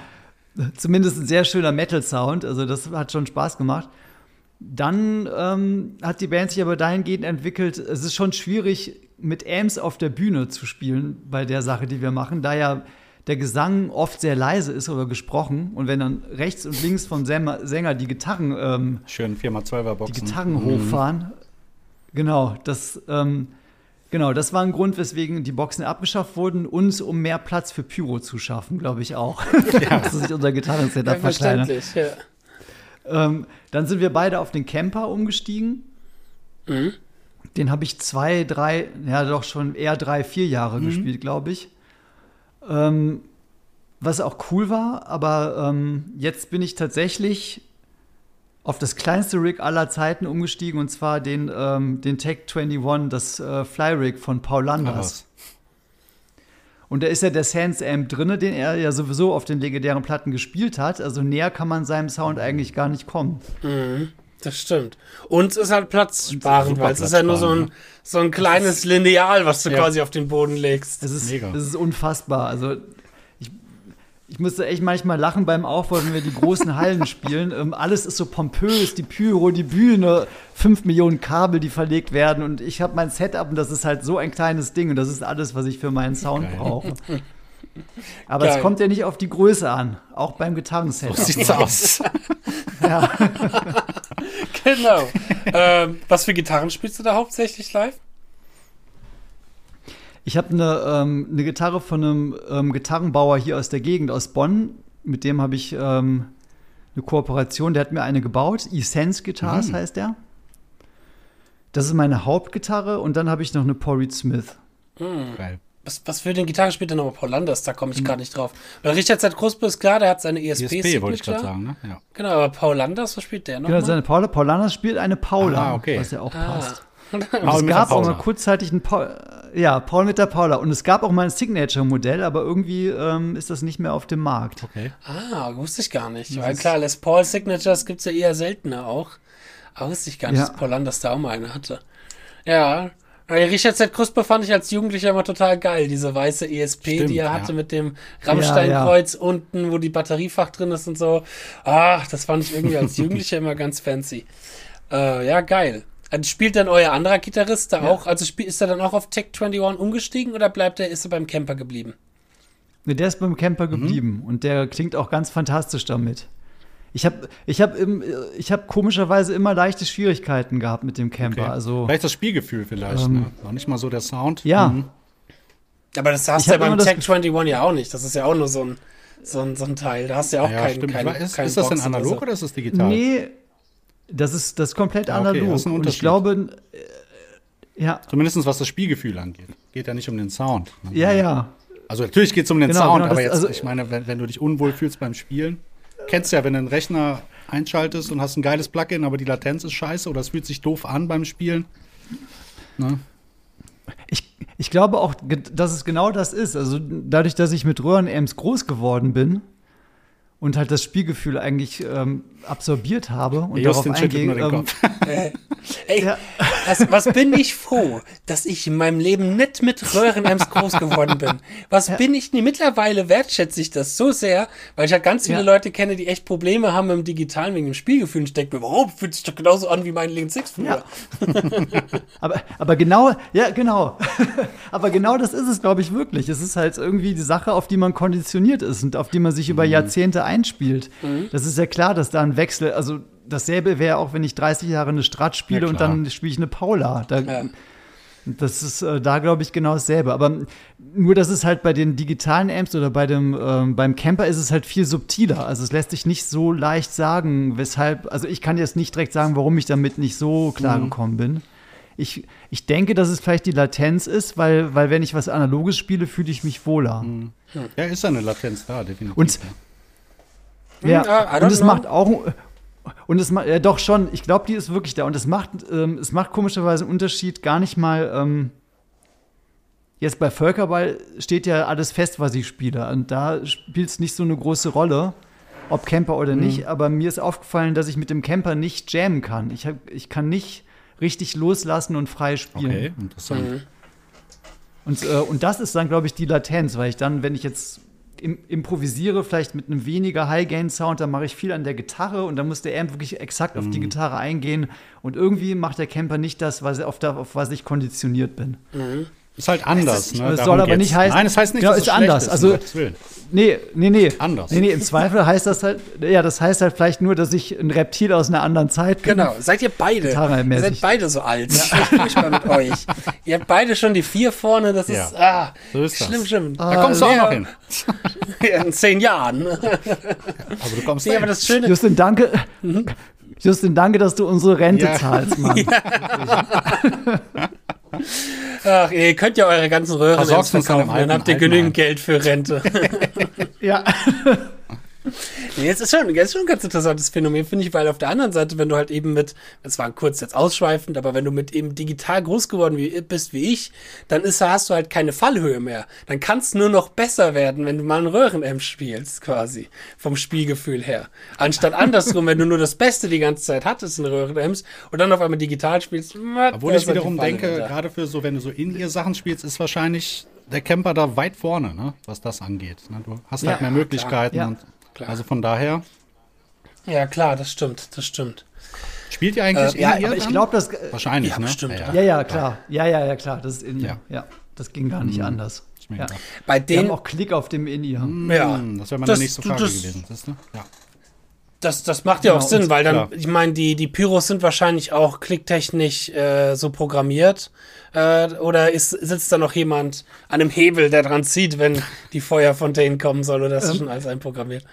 zumindest ein sehr schöner Metal-Sound. Also das hat schon Spaß gemacht. Dann ähm, hat die Band sich aber dahingehend entwickelt, es ist schon schwierig, mit Amps auf der Bühne zu spielen bei der Sache, die wir machen, da ja der Gesang oft sehr leise ist oder gesprochen und wenn dann rechts und links vom Sänger die Gitarren ähm, schön 4x12er Boxen die Gitarren mhm. hochfahren genau das ähm, genau das war ein Grund weswegen die Boxen abgeschafft wurden und um mehr Platz für Pyro zu schaffen glaube ich auch ja. dass sich unser Gitarrensetup verkleinert ja. Ähm, dann sind wir beide auf den Camper umgestiegen. Mhm. Den habe ich zwei, drei, ja doch schon eher drei, vier Jahre mhm. gespielt, glaube ich. Ähm, was auch cool war, aber ähm, jetzt bin ich tatsächlich auf das kleinste Rig aller Zeiten umgestiegen und zwar den, ähm, den Tech 21, das äh, Fly Rig von Paul Landers. Und da ist ja der Sans Amp drinne, den er ja sowieso auf den legendären Platten gespielt hat. Also näher kann man seinem Sound eigentlich gar nicht kommen. Mhm, das stimmt. Und es ist halt platzsparend, weil es ist ja nur so ein, so ein kleines Lineal, was du ja. quasi auf den Boden legst. Es ist, Mega. es ist unfassbar. Also ich musste echt manchmal lachen beim Aufbau, wenn wir die großen Hallen spielen. Ähm, alles ist so pompös, die Pyro, die Bühne, fünf Millionen Kabel, die verlegt werden. Und ich habe mein Setup und das ist halt so ein kleines Ding und das ist alles, was ich für meinen Sound Geil. brauche. Aber Geil. es kommt ja nicht auf die Größe an, auch beim Gitarrensetup. So sieht's aus. ja. genau. Ähm, was für Gitarren spielst du da hauptsächlich live? Ich habe eine, ähm, eine Gitarre von einem ähm, Gitarrenbauer hier aus der Gegend, aus Bonn. Mit dem habe ich ähm, eine Kooperation. Der hat mir eine gebaut. Essence Guitars mhm. heißt der. Das ist meine Hauptgitarre. Und dann habe ich noch eine Paul Reed Smith. Mhm. Geil. Was, was für den Gitarre spielt denn nochmal Paul Landers? Da komme ich mhm. gerade nicht drauf. Weil Richard Z. Kruspe ist klar, der hat seine ESP. ESP wollte ich gerade sagen, ne? Ja. Genau, aber Paul Landers, was spielt der noch? Genau, seine Paul, Paul Landers spielt eine Paula, ah, okay. was ja auch ah. passt. Es gab auch mal kurzzeitig ein Paul, ja, Paul mit der Paula. Und es gab auch mal ein Signature-Modell, aber irgendwie ähm, ist das nicht mehr auf dem Markt. Okay. Ah, wusste ich gar nicht. Das Weil klar, Les Paul Signatures gibt es ja eher seltener auch. Aber wusste ich gar nicht, ja. dass Paul Landers da auch mal eine hatte. Ja. Richard Z. Kruspe fand ich als Jugendlicher immer total geil. Diese weiße ESP, Stimmt, die er hatte ja. mit dem Rammsteinkreuz ja, unten, wo die Batteriefach drin ist und so. Ach, das fand ich irgendwie als Jugendlicher immer ganz fancy. Äh, ja, geil. Also spielt dann euer anderer Gitarrist da ja. auch? Also ist er dann auch auf Tech 21 umgestiegen oder bleibt er, ist er beim Camper geblieben? Ne, der ist beim Camper mhm. geblieben mhm. und der klingt auch ganz fantastisch damit. Ich habe ich hab ich hab komischerweise immer leichte Schwierigkeiten gehabt mit dem Camper. Okay. Also, vielleicht das Spielgefühl vielleicht, ähm, ne? Noch nicht mal so der Sound. Ja. Mhm. Aber das hast du ja beim Tech 21 ja auch nicht. Das ist ja auch nur so ein, so ein, so ein Teil. Da hast du ja auch ja, keinen, keinen, ist, keinen ist das denn analog oder, so. oder ist das digital? Nee, das ist, das ist komplett ah, okay, analog. Das ist und ich glaube, äh, ja. Zumindest was das Spielgefühl angeht. Geht ja nicht um den Sound. Ja, ja. Also natürlich geht es um den genau, Sound, genau, aber jetzt, also, ich meine, wenn, wenn, du dich unwohl fühlst beim Spielen, kennst du ja, wenn du einen Rechner einschaltest und hast ein geiles Plugin, aber die Latenz ist scheiße oder es fühlt sich doof an beim Spielen. Ne? Ich, ich glaube auch, dass es genau das ist. Also dadurch, dass ich mit Röhrenamps groß geworden bin, und halt das Spielgefühl eigentlich ähm, absorbiert habe und Just darauf eingehe. Ähm, äh, ey, ja. was, was, bin ich froh, dass ich in meinem Leben nicht mit Röhrenheims groß geworden bin. Was ja. bin ich nie? Mittlerweile wertschätze ich das so sehr, weil ich halt ganz viele ja. Leute kenne, die echt Probleme haben mit dem Digitalen wegen dem Spielgefühl. Und ich denke mir, warum fühlt sich doch genauso an wie mein Lane Six früher. aber, aber genau, ja, genau. aber genau das ist es, glaube ich, wirklich. Es ist halt irgendwie die Sache, auf die man konditioniert ist und auf die man sich über mhm. Jahrzehnte einspielt. Mhm. Das ist ja klar, dass da ein Wechsel, also dasselbe wäre auch, wenn ich 30 Jahre eine Strat spiele ja, und dann spiele ich eine Paula. Da, ja. Das ist äh, da, glaube ich, genau dasselbe. Aber nur, dass es halt bei den digitalen Amps oder bei dem, ähm, beim Camper ist es halt viel subtiler. Also es lässt sich nicht so leicht sagen, weshalb, also ich kann jetzt nicht direkt sagen, warum ich damit nicht so klar mhm. gekommen bin. Ich, ich denke, dass es vielleicht die Latenz ist, weil, weil wenn ich was Analoges spiele, fühle ich mich wohler. Mhm. Ja, ist da eine Latenz da, definitiv. Und ja, hm, und es know. macht auch und es macht ja doch schon, ich glaube, die ist wirklich da und es macht ähm, es macht komischerweise einen Unterschied gar nicht mal ähm, jetzt bei Völkerball steht ja alles fest, was ich spiele und da spielt es nicht so eine große Rolle, ob Camper oder mhm. nicht, aber mir ist aufgefallen, dass ich mit dem Camper nicht jammen kann. Ich hab, ich kann nicht richtig loslassen und frei spielen. Okay, interessant. Mhm. Und, äh, und das ist dann, glaube ich, die Latenz, weil ich dann, wenn ich jetzt improvisiere, vielleicht mit einem weniger High-Gain-Sound, dann mache ich viel an der Gitarre und dann muss der Amp wirklich exakt mhm. auf die mhm. Gitarre eingehen. Und irgendwie macht der Camper nicht das, was, auf, der, auf was ich konditioniert bin. Mhm. Ist halt anders. Es ne? soll aber nicht heißen. Nein, es heißt nicht, genau, dass es ist anders. Ist, also, nee, nee, nee. Anders. Nee, nee, im Zweifel heißt das halt, ja, das heißt halt vielleicht nur, dass ich ein Reptil aus einer anderen Zeit bin. Genau, seid ihr beide. Ihr seid beide so alt. Ja. Ich mal mit euch. Ihr habt beide schon die vier vorne, das ist, ja. ah, so ist schlimm, das. schlimm. Ah, da kommst du auch noch hin. In zehn Jahren. aber du kommst nee, aber das Schöne. Justin, danke. Mhm. Justin, danke, dass du unsere Rente ja. zahlst, Mann. Ja. Ach, ihr könnt ja eure ganzen Röhren verkaufen, dann habt ihr genügend Geld für Rente. ja. Nee, es ist schon, ist schon ein ganz interessantes Phänomen, finde ich, weil auf der anderen Seite, wenn du halt eben mit, das war kurz jetzt ausschweifend, aber wenn du mit eben digital groß geworden bist wie ich, dann ist, hast du halt keine Fallhöhe mehr. Dann kannst du nur noch besser werden, wenn du mal einen Röhren-M spielst, quasi. Vom Spielgefühl her. Anstatt andersrum, wenn du nur das Beste die ganze Zeit hattest in Röhren-Ms und dann auf einmal digital spielst. Obwohl ich wiederum denke, gerade für so, wenn du so in ihr Sachen spielst, ist wahrscheinlich der Camper da weit vorne, ne, was das angeht. Ne? Du hast halt ja, mehr Möglichkeiten. Ja, und, also von daher. Ja, klar, das stimmt, das stimmt. Spielt ihr eigentlich äh, ja, aber ich glaube, das wahrscheinlich, ja, ne? Bestimmt, ja, ja, ja, klar. Ja, ja, ja, klar, das ist in ihr. Ja. das ging gar nicht mhm. anders. Ja. Bei denen auch Klick auf dem in ihr. Mhm, ja, das wäre meine das, nächste Frage das, gewesen. Das, ne? ja. Das, das macht ja auch genau, Sinn, weil dann, klar. ich meine, die, die Pyros sind wahrscheinlich auch klicktechnisch äh, so programmiert. Äh, oder ist, sitzt da noch jemand an einem Hebel, der dran zieht, wenn die Feuerfontänen kommen soll, oder ist das ähm, schon alles einprogrammiert?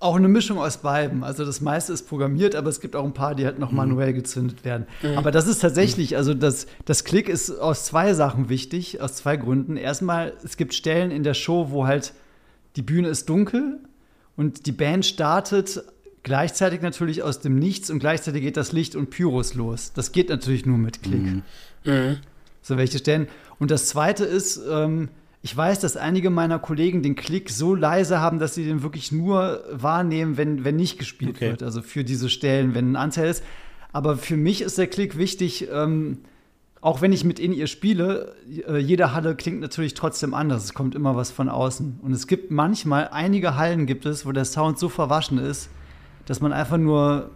Auch eine Mischung aus beiden. Also das meiste ist programmiert, aber es gibt auch ein paar, die halt noch mhm. manuell gezündet werden. Mhm. Aber das ist tatsächlich, also das, das Klick ist aus zwei Sachen wichtig, aus zwei Gründen. Erstmal, es gibt Stellen in der Show, wo halt die Bühne ist dunkel und die Band startet gleichzeitig natürlich aus dem Nichts und gleichzeitig geht das Licht und Pyros los. Das geht natürlich nur mit Klick. Mhm. Mhm. So welche Stellen. Und das zweite ist, ähm, ich weiß, dass einige meiner Kollegen den Klick so leise haben, dass sie den wirklich nur wahrnehmen, wenn, wenn nicht gespielt okay. wird. Also für diese Stellen, wenn ein Anteil ist. Aber für mich ist der Klick wichtig, ähm, auch wenn ich mit in ihr spiele, äh, jede Halle klingt natürlich trotzdem anders. Es kommt immer was von außen. Und es gibt manchmal, einige Hallen gibt es, wo der Sound so verwaschen ist, dass man einfach nur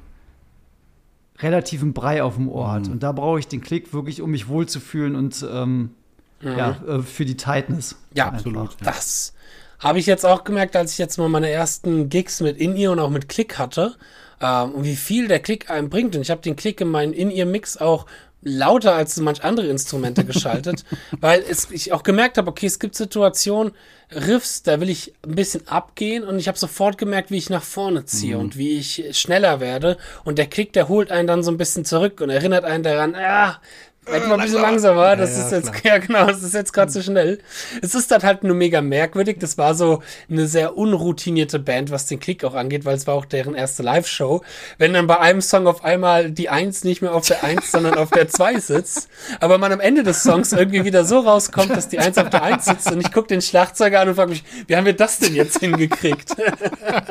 relativen Brei auf dem Ohr hat. Mhm. Und da brauche ich den Klick wirklich, um mich wohlzufühlen und ähm, mhm. ja, äh, für die Tightness. Ja, absolut. Ja. Das habe ich jetzt auch gemerkt, als ich jetzt mal meine ersten Gigs mit In-Ear und auch mit Klick hatte. Ähm, und wie viel der Klick einem bringt. Und ich habe den Klick in meinen In-Ear-Mix auch lauter als manch andere Instrumente geschaltet, weil es, ich auch gemerkt habe, okay, es gibt Situationen, Riffs, da will ich ein bisschen abgehen und ich habe sofort gemerkt, wie ich nach vorne ziehe mhm. und wie ich schneller werde und der Klick, der holt einen dann so ein bisschen zurück und erinnert einen daran, ah, Hätten wir ein bisschen langsamer, das ja, ist jetzt, klar. ja genau, das ist jetzt gerade zu schnell. Es ist dann halt nur mega merkwürdig. Das war so eine sehr unroutinierte Band, was den Klick auch angeht, weil es war auch deren erste Live-Show. Wenn dann bei einem Song auf einmal die Eins nicht mehr auf der Eins, sondern auf der Zwei sitzt, aber man am Ende des Songs irgendwie wieder so rauskommt, dass die Eins auf der Eins sitzt und ich gucke den Schlagzeuger an und frage mich, wie haben wir das denn jetzt hingekriegt?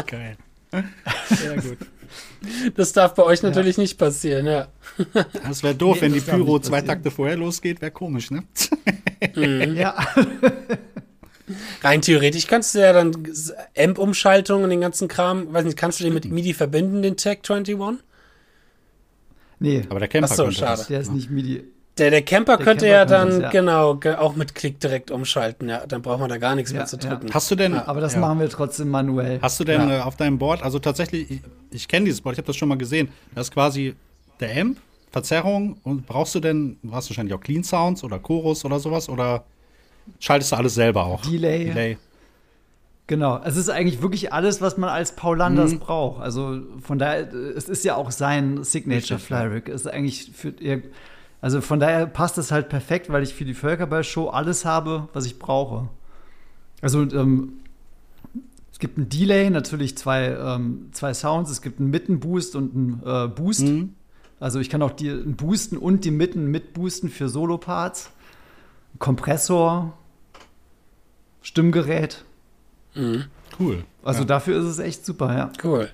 Geil. Ja, gut. Das darf bei euch natürlich ja. nicht passieren, ja. Das wäre doof, nee, wenn die Pyro zwei Takte vorher losgeht, wäre komisch, ne? Mhm. Ja. Rein theoretisch kannst du ja dann Amp-Umschaltung und den ganzen Kram, weiß nicht, kannst du den mit MIDI verbinden, den Tech 21? Nee. Aber der Camper Achso, schade. Das. Der ist nicht MIDI. Der, der Camper der könnte Camper ja dann, das, ja. genau, auch mit Klick direkt umschalten, ja. Dann braucht man da gar nichts ja, mehr zu drücken. Ja. Hast du denn. aber das machen wir trotzdem manuell. Hast du denn äh, auf deinem Board, also tatsächlich, ich, ich kenne dieses Board, ich habe das schon mal gesehen. Das ist quasi der Amp, Verzerrung und brauchst du denn, du hast wahrscheinlich auch Clean Sounds oder Chorus oder sowas oder schaltest du alles selber auch? Delay. Delay. Genau, es ist eigentlich wirklich alles, was man als Paul Landers mhm. braucht. Also von daher, es ist ja auch sein Signature Flyrick. Es ist eigentlich für, also von daher passt es halt perfekt, weil ich für die Völkerball-Show alles habe, was ich brauche. Also ähm, es gibt ein Delay, natürlich zwei, ähm, zwei Sounds. Es gibt einen Mittenboost und einen äh, Boost. Mhm. Also ich kann auch die boosten und die Mitten mitboosten für Solo-Parts. Kompressor, Stimmgerät. Mhm. Cool. Also ja. dafür ist es echt super, ja. Cool.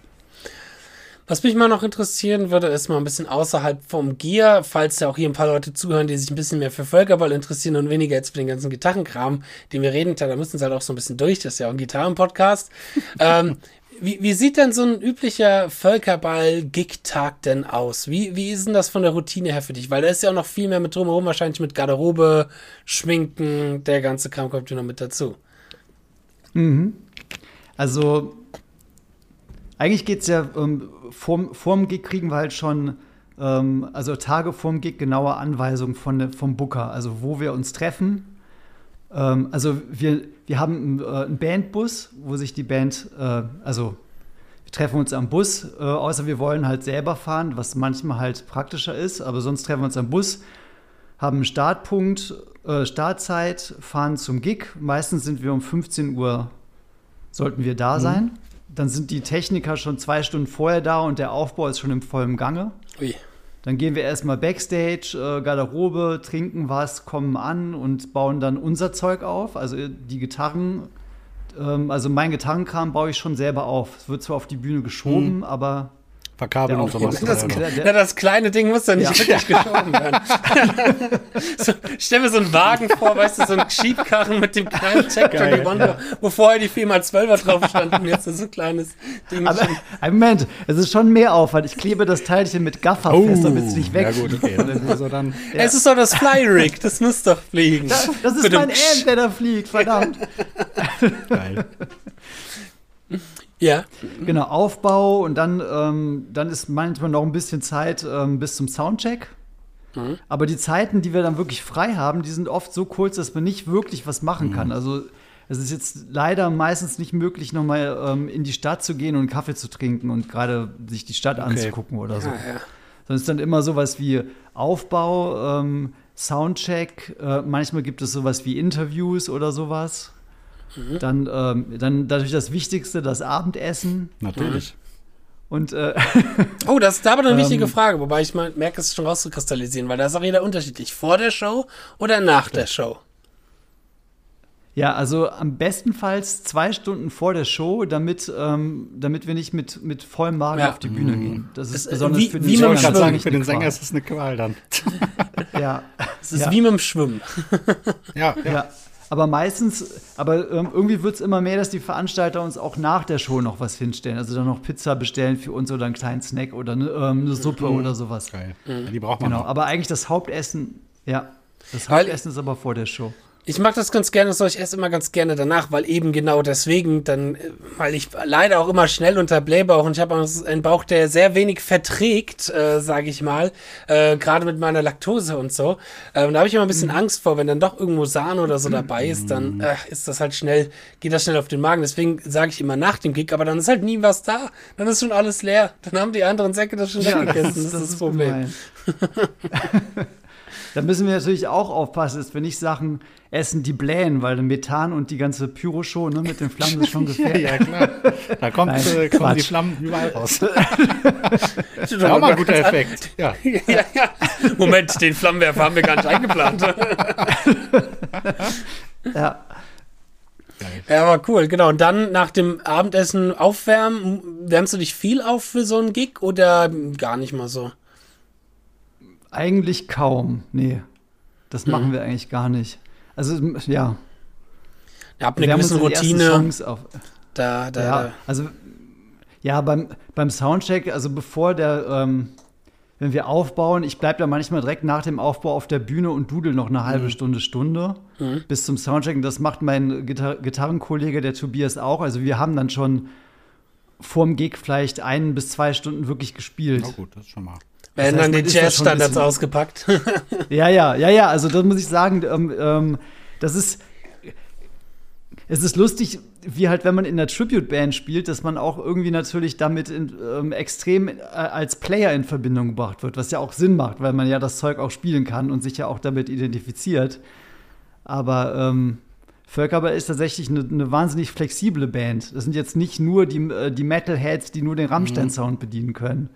Was mich mal noch interessieren würde, ist mal ein bisschen außerhalb vom Gear, falls ja auch hier ein paar Leute zuhören, die sich ein bisschen mehr für Völkerball interessieren und weniger jetzt für den ganzen Gitarrenkram, den wir reden, da müssen sie halt auch so ein bisschen durch, das ist ja auch ein Gitarrenpodcast. ähm, wie, wie sieht denn so ein üblicher Völkerball-Gig-Tag denn aus? Wie, wie ist denn das von der Routine her für dich? Weil da ist ja auch noch viel mehr mit drumherum, wahrscheinlich mit Garderobe, Schminken, der ganze Kram kommt ja noch mit dazu. Mhm. Also eigentlich geht es ja, ähm, vorm, vorm Gig kriegen wir halt schon, ähm, also Tage vorm Gig genaue Anweisungen von, vom Booker, also wo wir uns treffen. Ähm, also wir, wir haben äh, einen Bandbus, wo sich die Band, äh, also wir treffen uns am Bus, äh, außer wir wollen halt selber fahren, was manchmal halt praktischer ist, aber sonst treffen wir uns am Bus, haben einen Startpunkt, äh, Startzeit, fahren zum Gig. Meistens sind wir um 15 Uhr, sollten wir da mhm. Dann sind die Techniker schon zwei Stunden vorher da und der Aufbau ist schon im vollen Gange. Ui. Dann gehen wir erstmal Backstage, äh, Garderobe, trinken was, kommen an und bauen dann unser Zeug auf. Also die Gitarren, ähm, also mein Gitarrenkram baue ich schon selber auf. Es wird zwar auf die Bühne geschoben, mhm. aber Verkabeln und sowas. Das, na, das kleine Ding muss dann nicht ja. wirklich geschoben werden. so, stell mir so einen Wagen vor, weißt du, so einen Schiebkarren mit dem kleinen gewonnen, ja. wo vorher die 4x12er drauf standen. Jetzt ist so ein kleines Ding. Aber, Moment, es ist schon mehr Aufwand. Ich klebe das Teilchen mit Gaffer oh, fest, damit es nicht weg. Ja, gut, okay. also dann, ja. Es ist doch das Flyrig, das muss doch fliegen. Das, das ist mein Amp, der da fliegt, verdammt. Geil. Ja. Genau, Aufbau und dann, ähm, dann ist manchmal noch ein bisschen Zeit ähm, bis zum Soundcheck. Mhm. Aber die Zeiten, die wir dann wirklich frei haben, die sind oft so kurz, dass man nicht wirklich was machen mhm. kann. Also es ist jetzt leider meistens nicht möglich, nochmal ähm, in die Stadt zu gehen und einen Kaffee zu trinken und gerade sich die Stadt okay. anzugucken oder so. Ja, ja. Sondern es ist dann immer sowas wie Aufbau, ähm, Soundcheck, äh, manchmal gibt es sowas wie Interviews oder sowas. Mhm. Dann, ähm, dann natürlich das Wichtigste, das Abendessen. Natürlich. Und, äh, oh, das ist aber eine wichtige ähm, Frage, wobei ich mal merke, es schon rauszukristallisieren, weil da ist auch jeder unterschiedlich. Vor der Show oder nach der Show? Ja, also am bestenfalls zwei Stunden vor der Show, damit, ähm, damit wir nicht mit, mit vollem Magen ja. auf die Bühne gehen. Das ist das, äh, besonders wie, für den wie Sänger. Ich sagen, für den Sänger ist es eine Qual dann. ja. Es ist ja. wie mit dem Schwimmen. ja. ja. ja. Aber meistens, aber irgendwie wird es immer mehr, dass die Veranstalter uns auch nach der Show noch was hinstellen. Also dann noch Pizza bestellen für uns oder einen kleinen Snack oder eine, ähm, eine Suppe mhm. oder sowas. Geil. Mhm. Die braucht man. Genau, noch. aber eigentlich das Hauptessen, ja. Das Hauptessen ist aber vor der Show. Ich mag das ganz gerne, das soll ich esse immer ganz gerne danach, weil eben genau deswegen dann, weil ich leider auch immer schnell unter Blähbauch und ich habe einen Bauch, der sehr wenig verträgt, äh, sage ich mal, äh, gerade mit meiner Laktose und so. Äh, und da habe ich immer ein bisschen mhm. Angst vor, wenn dann doch irgendwo Sahne oder so dabei ist, dann mhm. äh, ist das halt schnell, geht das schnell auf den Magen. Deswegen sage ich immer nach dem Gig, aber dann ist halt nie was da. Dann ist schon alles leer. Dann haben die anderen Säcke das schon ja, weggegessen. Das, das, das, ist das Problem. da müssen wir natürlich auch aufpassen, dass wir nicht Sachen essen, die blähen, weil Methan und die ganze Pyroshow ne, mit den Flammen ist schon gefährlich. ja, ja, klar. Da kommt, Nein, äh, kommen die Flammen überall raus. das ist auch mal ein guter Effekt. Ja. ja, ja. Moment, den Flammenwerfer haben wir gar nicht eingeplant. ja. Ja, aber cool, genau. Und dann nach dem Abendessen aufwärmen, wärmst du dich viel auf für so einen Gig oder gar nicht mal so? Eigentlich kaum, nee. Das hm. machen wir eigentlich gar nicht. Also, ja. Ihr habt eine gewisse Routine. Da, da, ja, also, ja, beim, beim Soundcheck, also bevor der, ähm, wenn wir aufbauen, ich bleibe da manchmal direkt nach dem Aufbau auf der Bühne und dudel noch eine halbe mhm. Stunde, Stunde mhm. bis zum Soundcheck. das macht mein Gitar Gitarrenkollege, der Tobias, auch. Also wir haben dann schon vorm Gig vielleicht ein bis zwei Stunden wirklich gespielt. Na gut, das ist schon mal. Werden dann die Jazz-Standards ausgepackt. ja, ja, ja, ja. Also das muss ich sagen, ähm, ähm, das ist. Es ist lustig, wie halt, wenn man in einer Tribute-Band spielt, dass man auch irgendwie natürlich damit in, ähm, extrem äh, als Player in Verbindung gebracht wird, was ja auch Sinn macht, weil man ja das Zeug auch spielen kann und sich ja auch damit identifiziert. Aber ähm, Völkerball ist tatsächlich eine, eine, wahnsinnig flexible Band. Das sind jetzt nicht nur die, äh, die Metalheads, die nur den Rammstein-Sound mhm. bedienen können.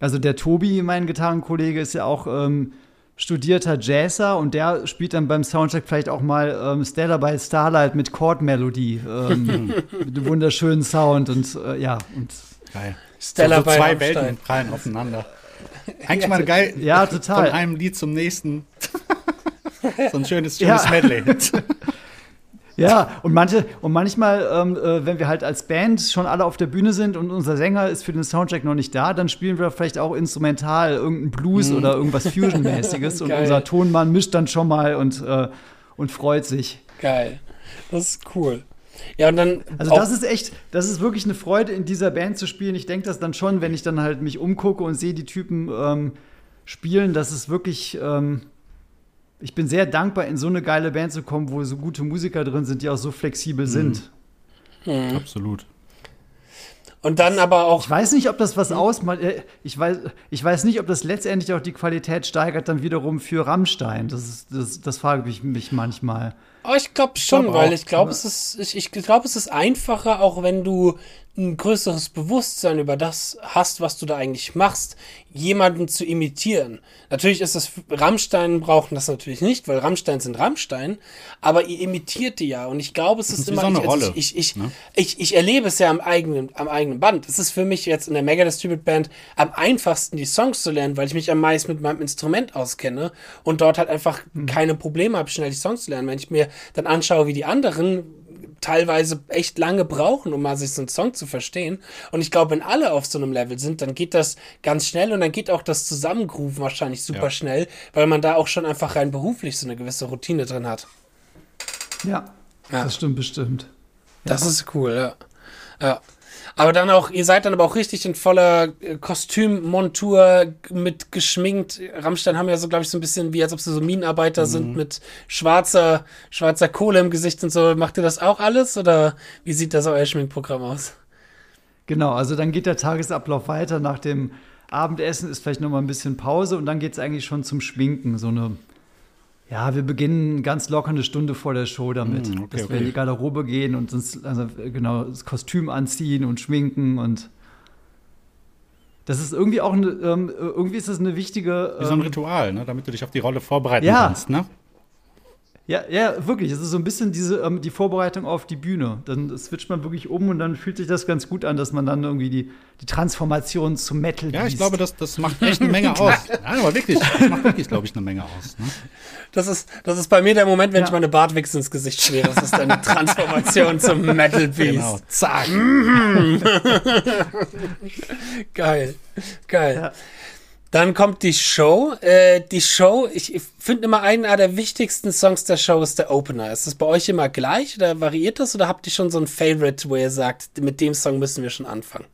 Also der Tobi, mein Gitarrenkollege, ist ja auch ähm, studierter Jazzer und der spielt dann beim Soundcheck vielleicht auch mal ähm, Stellar by Starlight mit Chord-Melodie. Ähm, mit einem wunderschönen Sound und äh, ja. Und geil. Stellar so, so zwei Welten prallen aufeinander. Eigentlich mal geil. Ja, total. Von einem Lied zum nächsten. so ein schönes, schönes ja. Medley. Ja, und manche, und manchmal, ähm, äh, wenn wir halt als Band schon alle auf der Bühne sind und unser Sänger ist für den Soundcheck noch nicht da, dann spielen wir vielleicht auch instrumental irgendeinen Blues mhm. oder irgendwas Fusion-mäßiges und unser Tonmann mischt dann schon mal und, äh, und freut sich. Geil. Das ist cool. Ja, und dann. Also, das ist echt, das ist wirklich eine Freude, in dieser Band zu spielen. Ich denke das dann schon, wenn ich dann halt mich umgucke und sehe die Typen ähm, spielen, dass es wirklich. Ähm, ich bin sehr dankbar, in so eine geile Band zu kommen, wo so gute Musiker drin sind, die auch so flexibel mhm. sind. Mhm. Absolut. Und dann aber auch. Ich weiß nicht, ob das was ausmacht. Äh, ich weiß, ich weiß nicht, ob das letztendlich auch die Qualität steigert, dann wiederum für Rammstein. Das, ist, das, das frage ich mich manchmal. Oh, ich glaube schon, glaub weil ich glaube, es ist, ich, ich glaube, es ist einfacher, auch wenn du ein größeres Bewusstsein über das hast, was du da eigentlich machst, jemanden zu imitieren. Natürlich ist das, Rammstein brauchen das natürlich nicht, weil Rammstein sind Rammstein, aber ihr imitiert die ja und ich glaube, es ist, ist immer, so eine ich, also ich, ich, ne? ich, ich, erlebe es ja am eigenen, am eigenen Band. Es ist für mich jetzt in der Mega Distribute Band am einfachsten, die Songs zu lernen, weil ich mich am meisten mit meinem Instrument auskenne und dort halt einfach mhm. keine Probleme habe, schnell die Songs zu lernen. Wenn ich mir dann anschaue, wie die anderen teilweise echt lange brauchen, um mal sich so einen Song zu verstehen. Und ich glaube, wenn alle auf so einem Level sind, dann geht das ganz schnell und dann geht auch das Zusammengrooven wahrscheinlich super ja. schnell, weil man da auch schon einfach rein beruflich so eine gewisse Routine drin hat. Ja, ja. das stimmt bestimmt. Das ja. ist cool, ja. Ja. Aber dann auch, ihr seid dann aber auch richtig in voller äh, Kostümmontur mit geschminkt. Rammstein haben ja so, glaube ich, so ein bisschen wie, als ob sie so Minenarbeiter mhm. sind mit schwarzer, schwarzer Kohle im Gesicht und so. Macht ihr das auch alles oder wie sieht das euer Schminkprogramm aus? Genau, also dann geht der Tagesablauf weiter. Nach dem Abendessen ist vielleicht noch mal ein bisschen Pause und dann geht es eigentlich schon zum Schminken. So eine ja, wir beginnen ganz locker eine Stunde vor der Show damit, mm, okay, dass okay. wir in die Garderobe gehen und uns also genau das Kostüm anziehen und schminken und das ist irgendwie auch eine, ähm, irgendwie ist das eine wichtige. Ähm, Wie so ein ähm, Ritual, ne? damit du dich auf die Rolle vorbereiten ja. kannst, ne? Ja, ja, wirklich. Es ist so ein bisschen diese, ähm, die Vorbereitung auf die Bühne. Dann switcht man wirklich um und dann fühlt sich das ganz gut an, dass man dann irgendwie die, die Transformation zum Metal Ja, ich glaube, das, das macht echt eine Menge aus. Ja, aber wirklich, das macht wirklich, glaube ich, eine Menge aus. Ne? Das, ist, das ist bei mir der Moment, wenn ja. ich meine Bartwichse ins Gesicht schmiere. Das ist eine Transformation zum Metal Beast. Genau. Zack. Geil. Geil. Ja. Dann kommt die Show. Äh, die Show, ich finde immer einer der wichtigsten Songs der Show ist der Opener. Ist das bei euch immer gleich oder variiert das oder habt ihr schon so ein Favorite, wo ihr sagt, mit dem Song müssen wir schon anfangen?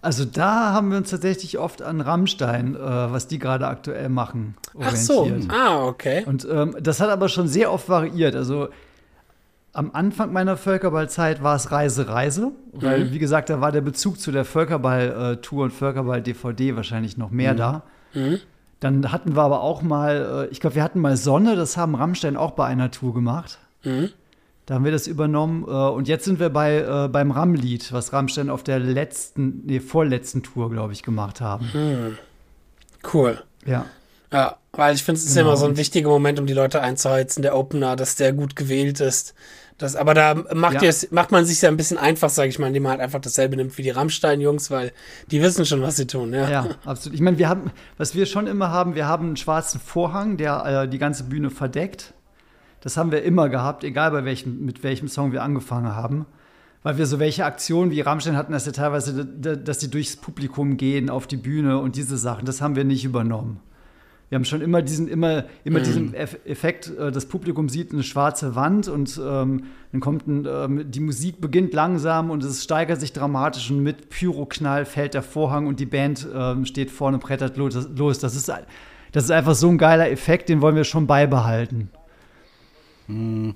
Also da haben wir uns tatsächlich oft an Rammstein, äh, was die gerade aktuell machen, orientiert. Ach so, ah, okay. Und ähm, das hat aber schon sehr oft variiert. Also am Anfang meiner Völkerballzeit war es Reise, Reise, weil, mhm. wie gesagt, da war der Bezug zu der Völkerball-Tour und Völkerball-DVD wahrscheinlich noch mehr mhm. da. Mhm. Dann hatten wir aber auch mal, äh, ich glaube, wir hatten mal Sonne, das haben Rammstein auch bei einer Tour gemacht. Mhm. Da haben wir das übernommen. Äh, und jetzt sind wir bei, äh, beim Rammlied, was Rammstein auf der letzten, nee, vorletzten Tour, glaube ich, gemacht haben. Mhm. Cool. Ja. Ja, weil ich finde, es ist genau. immer so ein wichtiger Moment, um die Leute einzuheizen, der Opener, dass der gut gewählt ist. Das, aber da macht, ja. macht man sich ja ein bisschen einfach, sage ich mal, indem man halt einfach dasselbe nimmt wie die Rammstein-Jungs, weil die wissen schon, was sie tun. Ja, ja absolut. Ich meine, wir haben, was wir schon immer haben, wir haben einen schwarzen Vorhang, der äh, die ganze Bühne verdeckt. Das haben wir immer gehabt, egal bei welchem, mit welchem Song wir angefangen haben. Weil wir so welche Aktionen wie Rammstein hatten, dass ja teilweise, dass die durchs Publikum gehen auf die Bühne und diese Sachen, das haben wir nicht übernommen. Wir haben schon immer diesen, immer, immer mhm. diesen Effekt, äh, das Publikum sieht eine schwarze Wand und ähm, dann kommt ein, ähm, die Musik beginnt langsam und es steigert sich dramatisch und mit Pyroknall fällt der Vorhang und die Band ähm, steht vorne, brettert los. Das ist, das ist einfach so ein geiler Effekt, den wollen wir schon beibehalten. Mhm.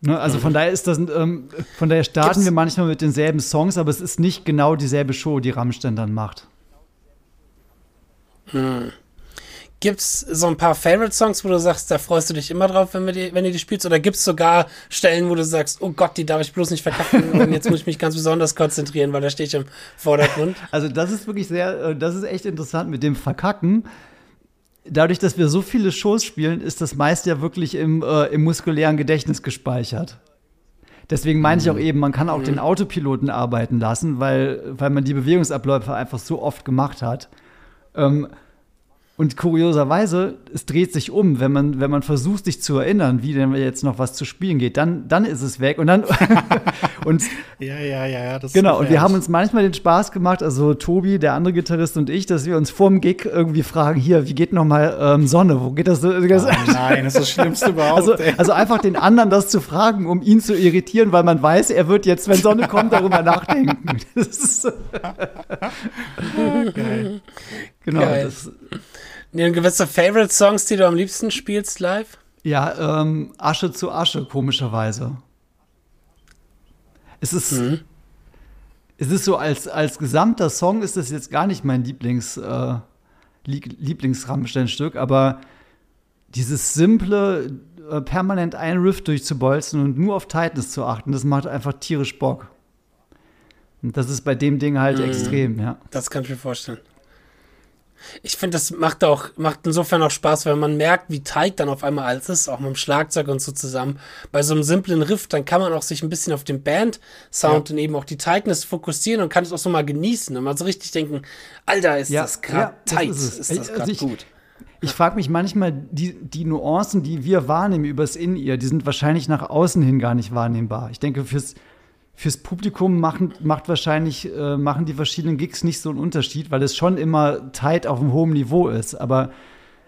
Ne, also von daher ist das, ähm, von daher starten Gibt's wir manchmal mit denselben Songs, aber es ist nicht genau dieselbe Show, die Rammstein dann macht. Hm. Gibt es so ein paar Favorite-Songs, wo du sagst, da freust du dich immer drauf, wenn, wir die, wenn ihr die spielst? Oder gibt es sogar Stellen, wo du sagst, oh Gott, die darf ich bloß nicht verkacken und jetzt muss ich mich ganz besonders konzentrieren, weil da stehe ich im Vordergrund? Also das ist wirklich sehr, äh, das ist echt interessant mit dem Verkacken. Dadurch, dass wir so viele Shows spielen, ist das meist ja wirklich im, äh, im muskulären Gedächtnis gespeichert. Deswegen meine ich auch mhm. eben, man kann auch mhm. den Autopiloten arbeiten lassen, weil, weil man die Bewegungsabläufe einfach so oft gemacht hat. Ähm, und kurioserweise, es dreht sich um, wenn man, wenn man versucht, sich zu erinnern, wie denn jetzt noch was zu spielen geht, dann, dann ist es weg. Und dann und ja, ja, ja, ja. Das genau. Und wir haben uns manchmal den Spaß gemacht, also Tobi, der andere Gitarrist und ich, dass wir uns vorm Gig irgendwie fragen: Hier, wie geht noch mal ähm, Sonne? Wo geht das? Oh, nein, das ist das Schlimmste überhaupt. Also, also einfach den anderen das zu fragen, um ihn zu irritieren, weil man weiß, er wird jetzt, wenn Sonne kommt, darüber nachdenken. Das ist Geil. Genau. Geil. Das, Nee, gewisse Favorite-Songs, die du am liebsten spielst live? Ja, ähm, Asche zu Asche, komischerweise. Es ist, mhm. es ist so, als, als gesamter Song ist das jetzt gar nicht mein Lieblings, äh, Lieblingsrammstein-Stück, aber dieses simple, äh, permanent einen Riff durchzubolzen und nur auf Tightness zu achten, das macht einfach tierisch Bock. Und das ist bei dem Ding halt mhm. extrem, ja. Das kann ich mir vorstellen. Ich finde, das macht auch, macht insofern auch Spaß, weil man merkt, wie tight dann auf einmal alles ist, auch mit dem Schlagzeug und so zusammen. Bei so einem simplen Riff, dann kann man auch sich ein bisschen auf den Band-Sound ja. und eben auch die Tightness fokussieren und kann es auch so mal genießen und mal so richtig denken, Alter, ist ja, das gerade ja, tight, ist, ist das gerade also gut. Ich frage mich manchmal, die, die Nuancen, die wir wahrnehmen übers In-Ear, die sind wahrscheinlich nach außen hin gar nicht wahrnehmbar. Ich denke, fürs, fürs Publikum machen, macht wahrscheinlich, äh, machen die verschiedenen Gigs nicht so einen Unterschied, weil es schon immer tight auf einem hohen Niveau ist. Aber,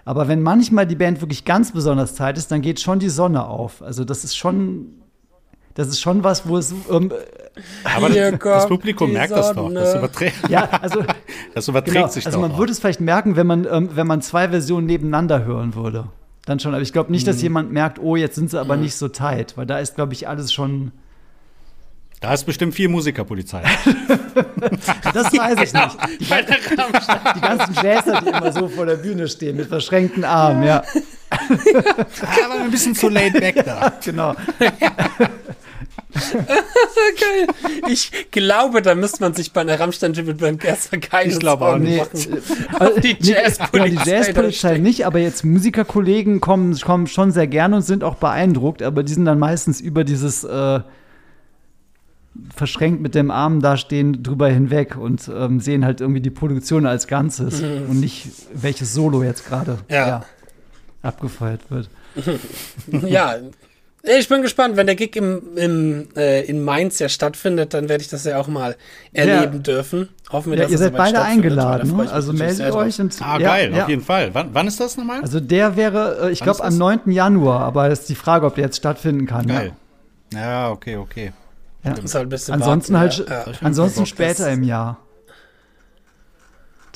aber wenn manchmal die Band wirklich ganz besonders tight ist, dann geht schon die Sonne auf. Also das ist schon das ist schon was, wo es. Ähm, aber das, das, Publikum merkt das doch. Das überträgt, ja, also, das überträgt genau, sich also doch. Also man würde es vielleicht merken, wenn man, ähm, wenn man zwei Versionen nebeneinander hören würde. Dann schon. Aber ich glaube nicht, dass mhm. jemand merkt, oh, jetzt sind sie aber mhm. nicht so tight. Weil da ist, glaube ich, alles schon. Da ist bestimmt viel Musikerpolizei. das weiß ich nicht. Die, die ganzen Jazzer, die immer so vor der Bühne stehen mit verschränkten Armen, ja. Aber ein bisschen zu laid back da. Genau. Geil. Ich glaube, da müsste man sich bei einer rammstein mit Band Gerster keine Ich glaube auch nicht. Also, die Jazzpolizei. Nee, die Jazzpolizei nicht, aber jetzt Musikerkollegen kommen, kommen schon sehr gerne und sind auch beeindruckt, aber die sind dann meistens über dieses äh, verschränkt mit dem Arm dastehen drüber hinweg und ähm, sehen halt irgendwie die Produktion als Ganzes mhm. und nicht welches Solo jetzt gerade ja. ja, abgefeuert wird. ja, ich bin gespannt, wenn der Gig im, im, äh, in Mainz ja stattfindet, dann werde ich das ja auch mal erleben ja. dürfen. Hoffen wir, ja, dass ihr seid beide eingeladen, ne? also meldet euch. Und, ah, ja, geil, auf jeden Fall. Wann, wann, ist das nochmal? Also der wäre, äh, ich glaube, am 9. Januar, aber es ist die Frage, ob der jetzt stattfinden kann. Geil. Ja, okay, okay. Ja. Halt ansonsten halt, ansonsten später im Jahr.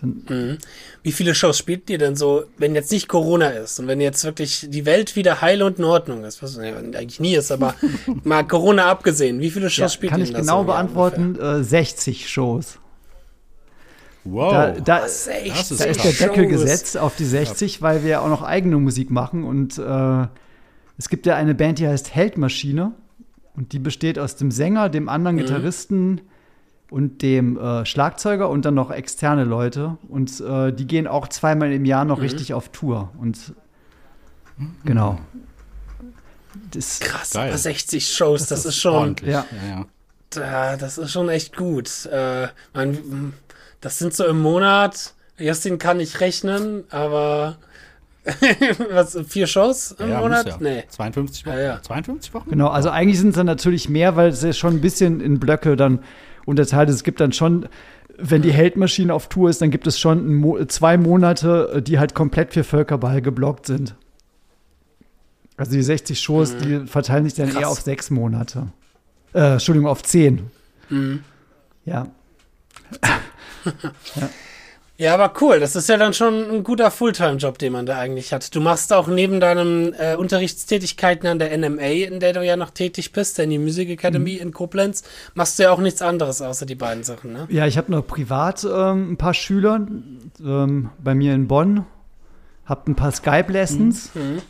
Mhm. Wie viele Shows spielt ihr denn so, wenn jetzt nicht Corona ist und wenn jetzt wirklich die Welt wieder heil und in Ordnung ist, was ja eigentlich nie ist, aber mal Corona abgesehen, wie viele Shows ja, spielt ihr denn? Kann ich genau so beantworten, äh, 60 Shows. Wow, da, da, das ist, da ist der Deckel gesetzt auf die 60, weil wir auch noch eigene Musik machen und äh, es gibt ja eine Band, die heißt Heldmaschine und die besteht aus dem Sänger, dem anderen mhm. Gitarristen, und dem äh, Schlagzeuger und dann noch externe Leute. Und äh, die gehen auch zweimal im Jahr noch mhm. richtig auf Tour. Und genau. Das, Krass, geil. aber 60 Shows, das, das ist, ist, schon. Ja. Ja, ja. Das ist schon echt gut. Äh, mein, das sind so im Monat. Justin kann nicht rechnen, aber Was, vier Shows im ja, Monat? Ja. Nee. 52 Wochen. Ja, ja. 52 Wochen? Genau, also eigentlich sind es dann natürlich mehr, weil es ja schon ein bisschen in Blöcke dann unterteilt ist. Es gibt dann schon, wenn die Heldmaschine auf Tour ist, dann gibt es schon Mo zwei Monate, äh, die halt komplett für Völkerball geblockt sind. Also die 60 Shows, mhm. die verteilen sich dann Krass. eher auf sechs Monate. Äh, Entschuldigung, auf zehn. Mhm. Ja. ja. Ja, aber cool. Das ist ja dann schon ein guter Fulltime-Job, den man da eigentlich hat. Du machst auch neben deinen äh, Unterrichtstätigkeiten an der NMA, in der du ja noch tätig bist, der Music Academy mhm. in Koblenz, machst du ja auch nichts anderes außer die beiden Sachen, ne? Ja, ich habe noch privat ähm, ein paar Schüler ähm, bei mir in Bonn, habe ein paar Skype-Lessons mhm. mhm.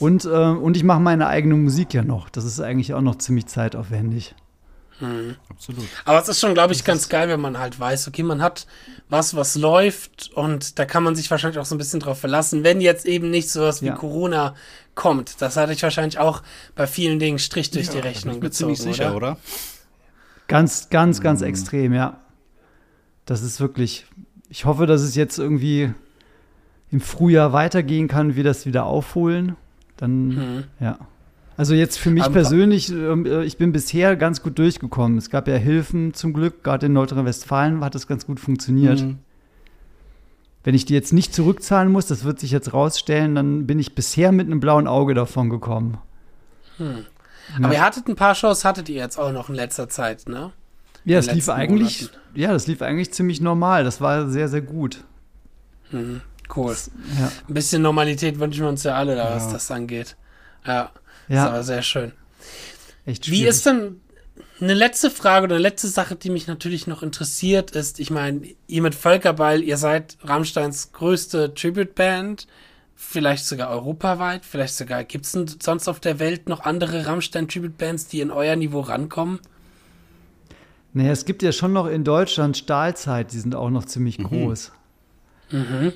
und, äh, und ich mache meine eigene Musik ja noch. Das ist eigentlich auch noch ziemlich zeitaufwendig. Mhm. Absolut. Aber es ist schon, glaube ich, ganz geil, wenn man halt weiß, okay, man hat was, was läuft und da kann man sich wahrscheinlich auch so ein bisschen drauf verlassen, wenn jetzt eben nicht sowas wie ja. Corona kommt. Das hatte ich wahrscheinlich auch bei vielen Dingen Strich durch ja, die Rechnung bin gezogen, ziemlich sicher, oder? oder? Ganz, ganz, ganz mhm. extrem, ja. Das ist wirklich, ich hoffe, dass es jetzt irgendwie im Frühjahr weitergehen kann, wir das wieder aufholen. Dann, mhm. ja. Also jetzt für mich persönlich, ähm, äh, ich bin bisher ganz gut durchgekommen. Es gab ja Hilfen zum Glück, gerade in Nordrhein-Westfalen hat das ganz gut funktioniert. Mhm. Wenn ich die jetzt nicht zurückzahlen muss, das wird sich jetzt rausstellen, dann bin ich bisher mit einem blauen Auge davon gekommen. Hm. Aber ihr hattet ein paar Shows, hattet ihr jetzt auch noch in letzter Zeit, ne? Ja, es lief eigentlich, Monaten. ja, das lief eigentlich ziemlich normal. Das war sehr, sehr gut. Mhm. Cool. Das, ja. Ein bisschen Normalität wünschen wir uns ja alle da, ja. was das angeht. Ja. Ja. Das war sehr schön. Echt Wie ist denn eine letzte Frage oder eine letzte Sache, die mich natürlich noch interessiert, ist, ich meine, ihr mit Völkerball, ihr seid Rammsteins größte Tribute-Band. vielleicht sogar europaweit, vielleicht sogar, gibt es sonst auf der Welt noch andere Rammstein-Tribute-Bands, die in euer Niveau rankommen? Naja, es gibt ja schon noch in Deutschland Stahlzeit, die sind auch noch ziemlich mhm. groß. Mhm.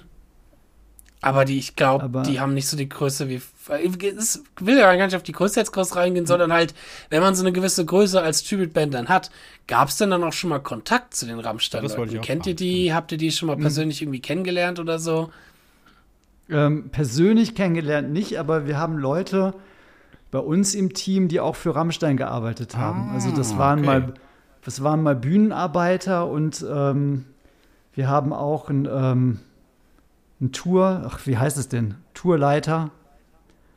Aber die, ich glaube, die haben nicht so die Größe wie. Ich will ja gar nicht auf die Größe jetzt groß reingehen, mhm. sondern halt, wenn man so eine gewisse Größe als Tribute-Band dann hat, gab es denn dann auch schon mal Kontakt zu den Rammstein? Kennt fragen. ihr die? Habt ihr die schon mal mhm. persönlich irgendwie kennengelernt oder so? Ähm, persönlich kennengelernt nicht, aber wir haben Leute bei uns im Team, die auch für Rammstein gearbeitet haben. Ah, also das waren okay. mal, das waren mal Bühnenarbeiter und ähm, wir haben auch ein, ähm, ein Tour, ach, wie heißt es denn? Tourleiter.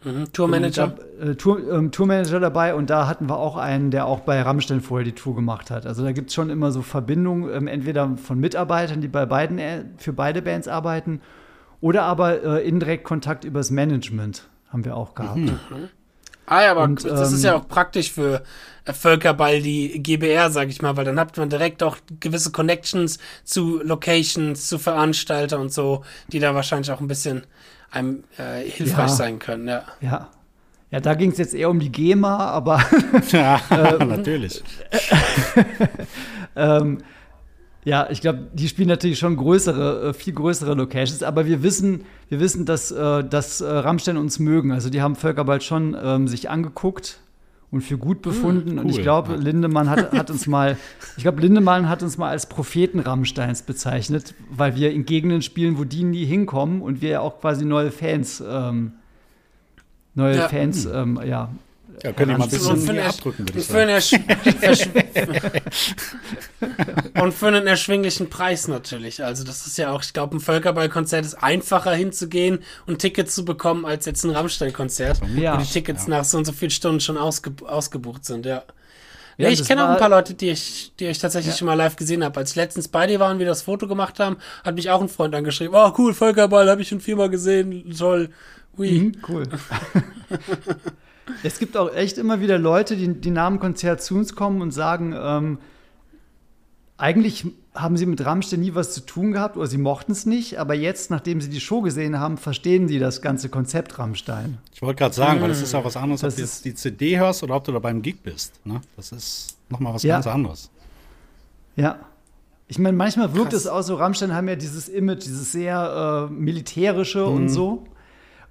Mhm, Tourmanager. Äh, Tour, ähm, Tourmanager dabei und da hatten wir auch einen, der auch bei Rammstein vorher die Tour gemacht hat. Also da gibt es schon immer so Verbindungen, ähm, entweder von Mitarbeitern, die bei beiden, äh, für beide Bands arbeiten oder aber äh, indirekt Kontakt übers Management haben wir auch gehabt. Mhm. Ah ja, aber und, das ähm, ist ja auch praktisch für äh, Völkerball, die GBR, sag ich mal, weil dann hat man direkt auch gewisse Connections zu Locations, zu Veranstaltern und so, die da wahrscheinlich auch ein bisschen einem äh, hilfreich ja, sein können, ja. Ja. Ja, da ging es jetzt eher um die GEMA, aber. ja, ähm, natürlich. ähm, ja, ich glaube, die spielen natürlich schon größere, äh, viel größere Locations, aber wir wissen, wir wissen, dass, äh, dass äh, Rammstein uns mögen. Also die haben Völkerball schon ähm, sich angeguckt und für gut befunden. Hm, cool. Und ich glaube, Lindemann hat, hat uns mal, ich glaube, Lindemann hat uns mal als Propheten Rammsteins bezeichnet, weil wir in Gegenden spielen, wo die nie hinkommen und wir ja auch quasi neue Fans, ähm, neue ja. Fans, ähm, ja, ja, können die mal ein bisschen für abdrücken, würde ich sagen. und für einen erschwinglichen Preis natürlich. Also das ist ja auch, ich glaube, ein Völkerballkonzert ist einfacher hinzugehen und Tickets zu bekommen, als jetzt ein Rammstein-Konzert, ja. wo die Tickets ja. nach so und so vielen Stunden schon ausge ausgebucht sind, ja. Ja, ich kenne auch ein paar Leute, die ich, die ich tatsächlich ja. schon mal live gesehen habe. Als ich letztens bei dir war und wir das Foto gemacht haben, hat mich auch ein Freund angeschrieben. Oh, cool, Völkerball, habe ich schon viermal gesehen. Toll. Ui. Mhm, cool. Es gibt auch echt immer wieder Leute, die, die nach dem Konzert zu uns kommen und sagen, ähm, eigentlich haben sie mit Rammstein nie was zu tun gehabt oder sie mochten es nicht, aber jetzt, nachdem sie die Show gesehen haben, verstehen sie das ganze Konzept Rammstein. Ich wollte gerade sagen, mhm. weil das ist ja was anderes, das ob du jetzt die CD hörst oder ob du da beim Gig bist. Ne? Das ist nochmal was ja. ganz anderes. Ja. Ich meine, manchmal wirkt Krass. es auch so, Rammstein haben ja dieses Image, dieses sehr äh, militärische mhm. und so.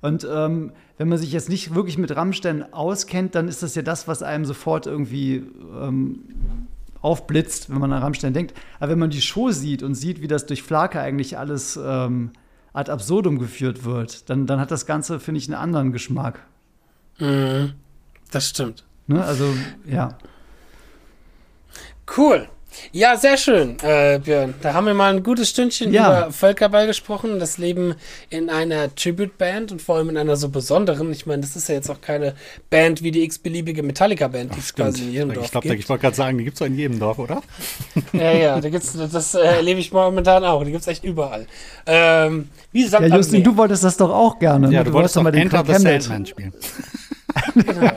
Und ähm, wenn man sich jetzt nicht wirklich mit Rammstein auskennt, dann ist das ja das, was einem sofort irgendwie ähm, aufblitzt, wenn man an Rammstein denkt. Aber wenn man die Show sieht und sieht, wie das durch Flake eigentlich alles ähm, ad absurdum geführt wird, dann, dann hat das Ganze, finde ich, einen anderen Geschmack. Mhm, das stimmt. Ne? Also, ja. Cool. Ja, sehr schön, äh, Björn. Da haben wir mal ein gutes Stündchen ja. über Völkerball gesprochen, das Leben in einer Tribute-Band und vor allem in einer so besonderen. Ich meine, das ist ja jetzt auch keine Band wie die x-beliebige Metallica-Band, die es quasi in jedem Dorf ich glaub, gibt. Ich wollte gerade sagen, die gibt es in jedem Dorf, oder? ja, ja, da gibt's, das äh, erlebe ich momentan auch. Die gibt es echt überall. Ähm, wie ja, Justin, du wolltest das doch auch gerne. Ja, du, du wolltest doch mal den Enter the Sandman spielen. genau.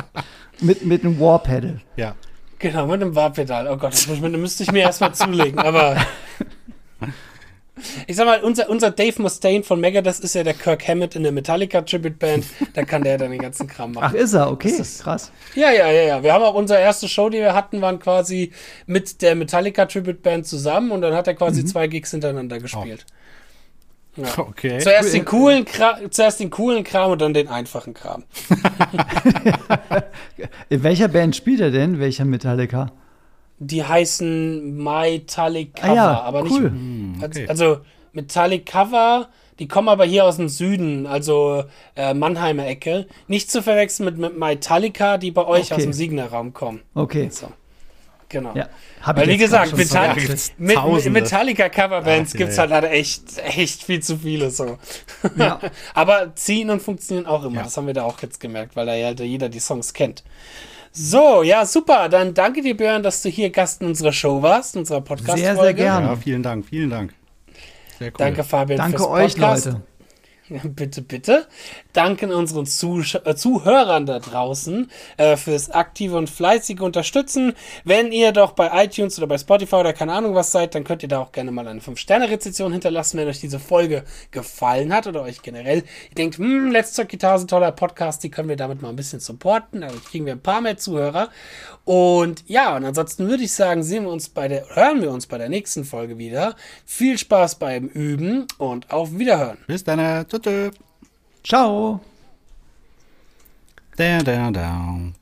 mit, mit einem Warpedal. Ja. Genau, mit einem Warpedal. Oh Gott, das müsste ich mir erstmal zulegen, aber. Ich sag mal, unser, unser Dave Mustaine von Megadeth ist ja der Kirk Hammett in der Metallica Tribute Band. Da kann der dann den ganzen Kram machen. Ach, ist er? Okay, ist, krass. Ja, ja, ja, ja. Wir haben auch unsere erste Show, die wir hatten, waren quasi mit der Metallica Tribute Band zusammen und dann hat er quasi mhm. zwei Gigs hintereinander gespielt. Oh. Ja. Okay. Zuerst den, coolen zuerst den coolen Kram und dann den einfachen Kram. In welcher Band spielt er denn? Welcher Metallica? Die heißen Metallic Cover, ah, ja, aber cool. nicht. Hm, okay. Also Metallic Cover, die kommen aber hier aus dem Süden, also äh, Mannheimer Ecke. Nicht zu verwechseln mit, mit Metallica, die bei euch okay. aus dem Siegner Raum kommen. Okay. So. Genau. Ja, Weil wie gesagt, Metall mit, Metallica Coverbands gibt es ja, halt echt, echt viel zu viele so. Ja. Aber ziehen und funktionieren auch immer. Das haben wir da auch jetzt gemerkt, weil da ja jeder die Songs kennt. So, ja, super. Dann danke dir, Björn, dass du hier Gast in unserer Show warst, in unserer Podcast-Folge. Sehr, sehr gerne. Ja, vielen Dank, vielen Dank. Sehr cool. Danke, Fabian. Danke euch, Leute. bitte, bitte, danken unseren Zusch äh, Zuhörern da draußen äh, fürs aktive und fleißige Unterstützen. Wenn ihr doch bei iTunes oder bei Spotify oder keine Ahnung was seid, dann könnt ihr da auch gerne mal eine 5-Sterne-Rezession hinterlassen, wenn euch diese Folge gefallen hat oder euch generell ihr denkt, hm, Let's Talk Guitar ist ein toller Podcast, die können wir damit mal ein bisschen supporten, dann kriegen wir ein paar mehr Zuhörer. Und ja, und ansonsten würde ich sagen, sehen wir uns bei der, hören wir uns bei der nächsten Folge wieder. Viel Spaß beim Üben und auf Wiederhören. Bis dann. Tschüss. Ciao. Da, da, da.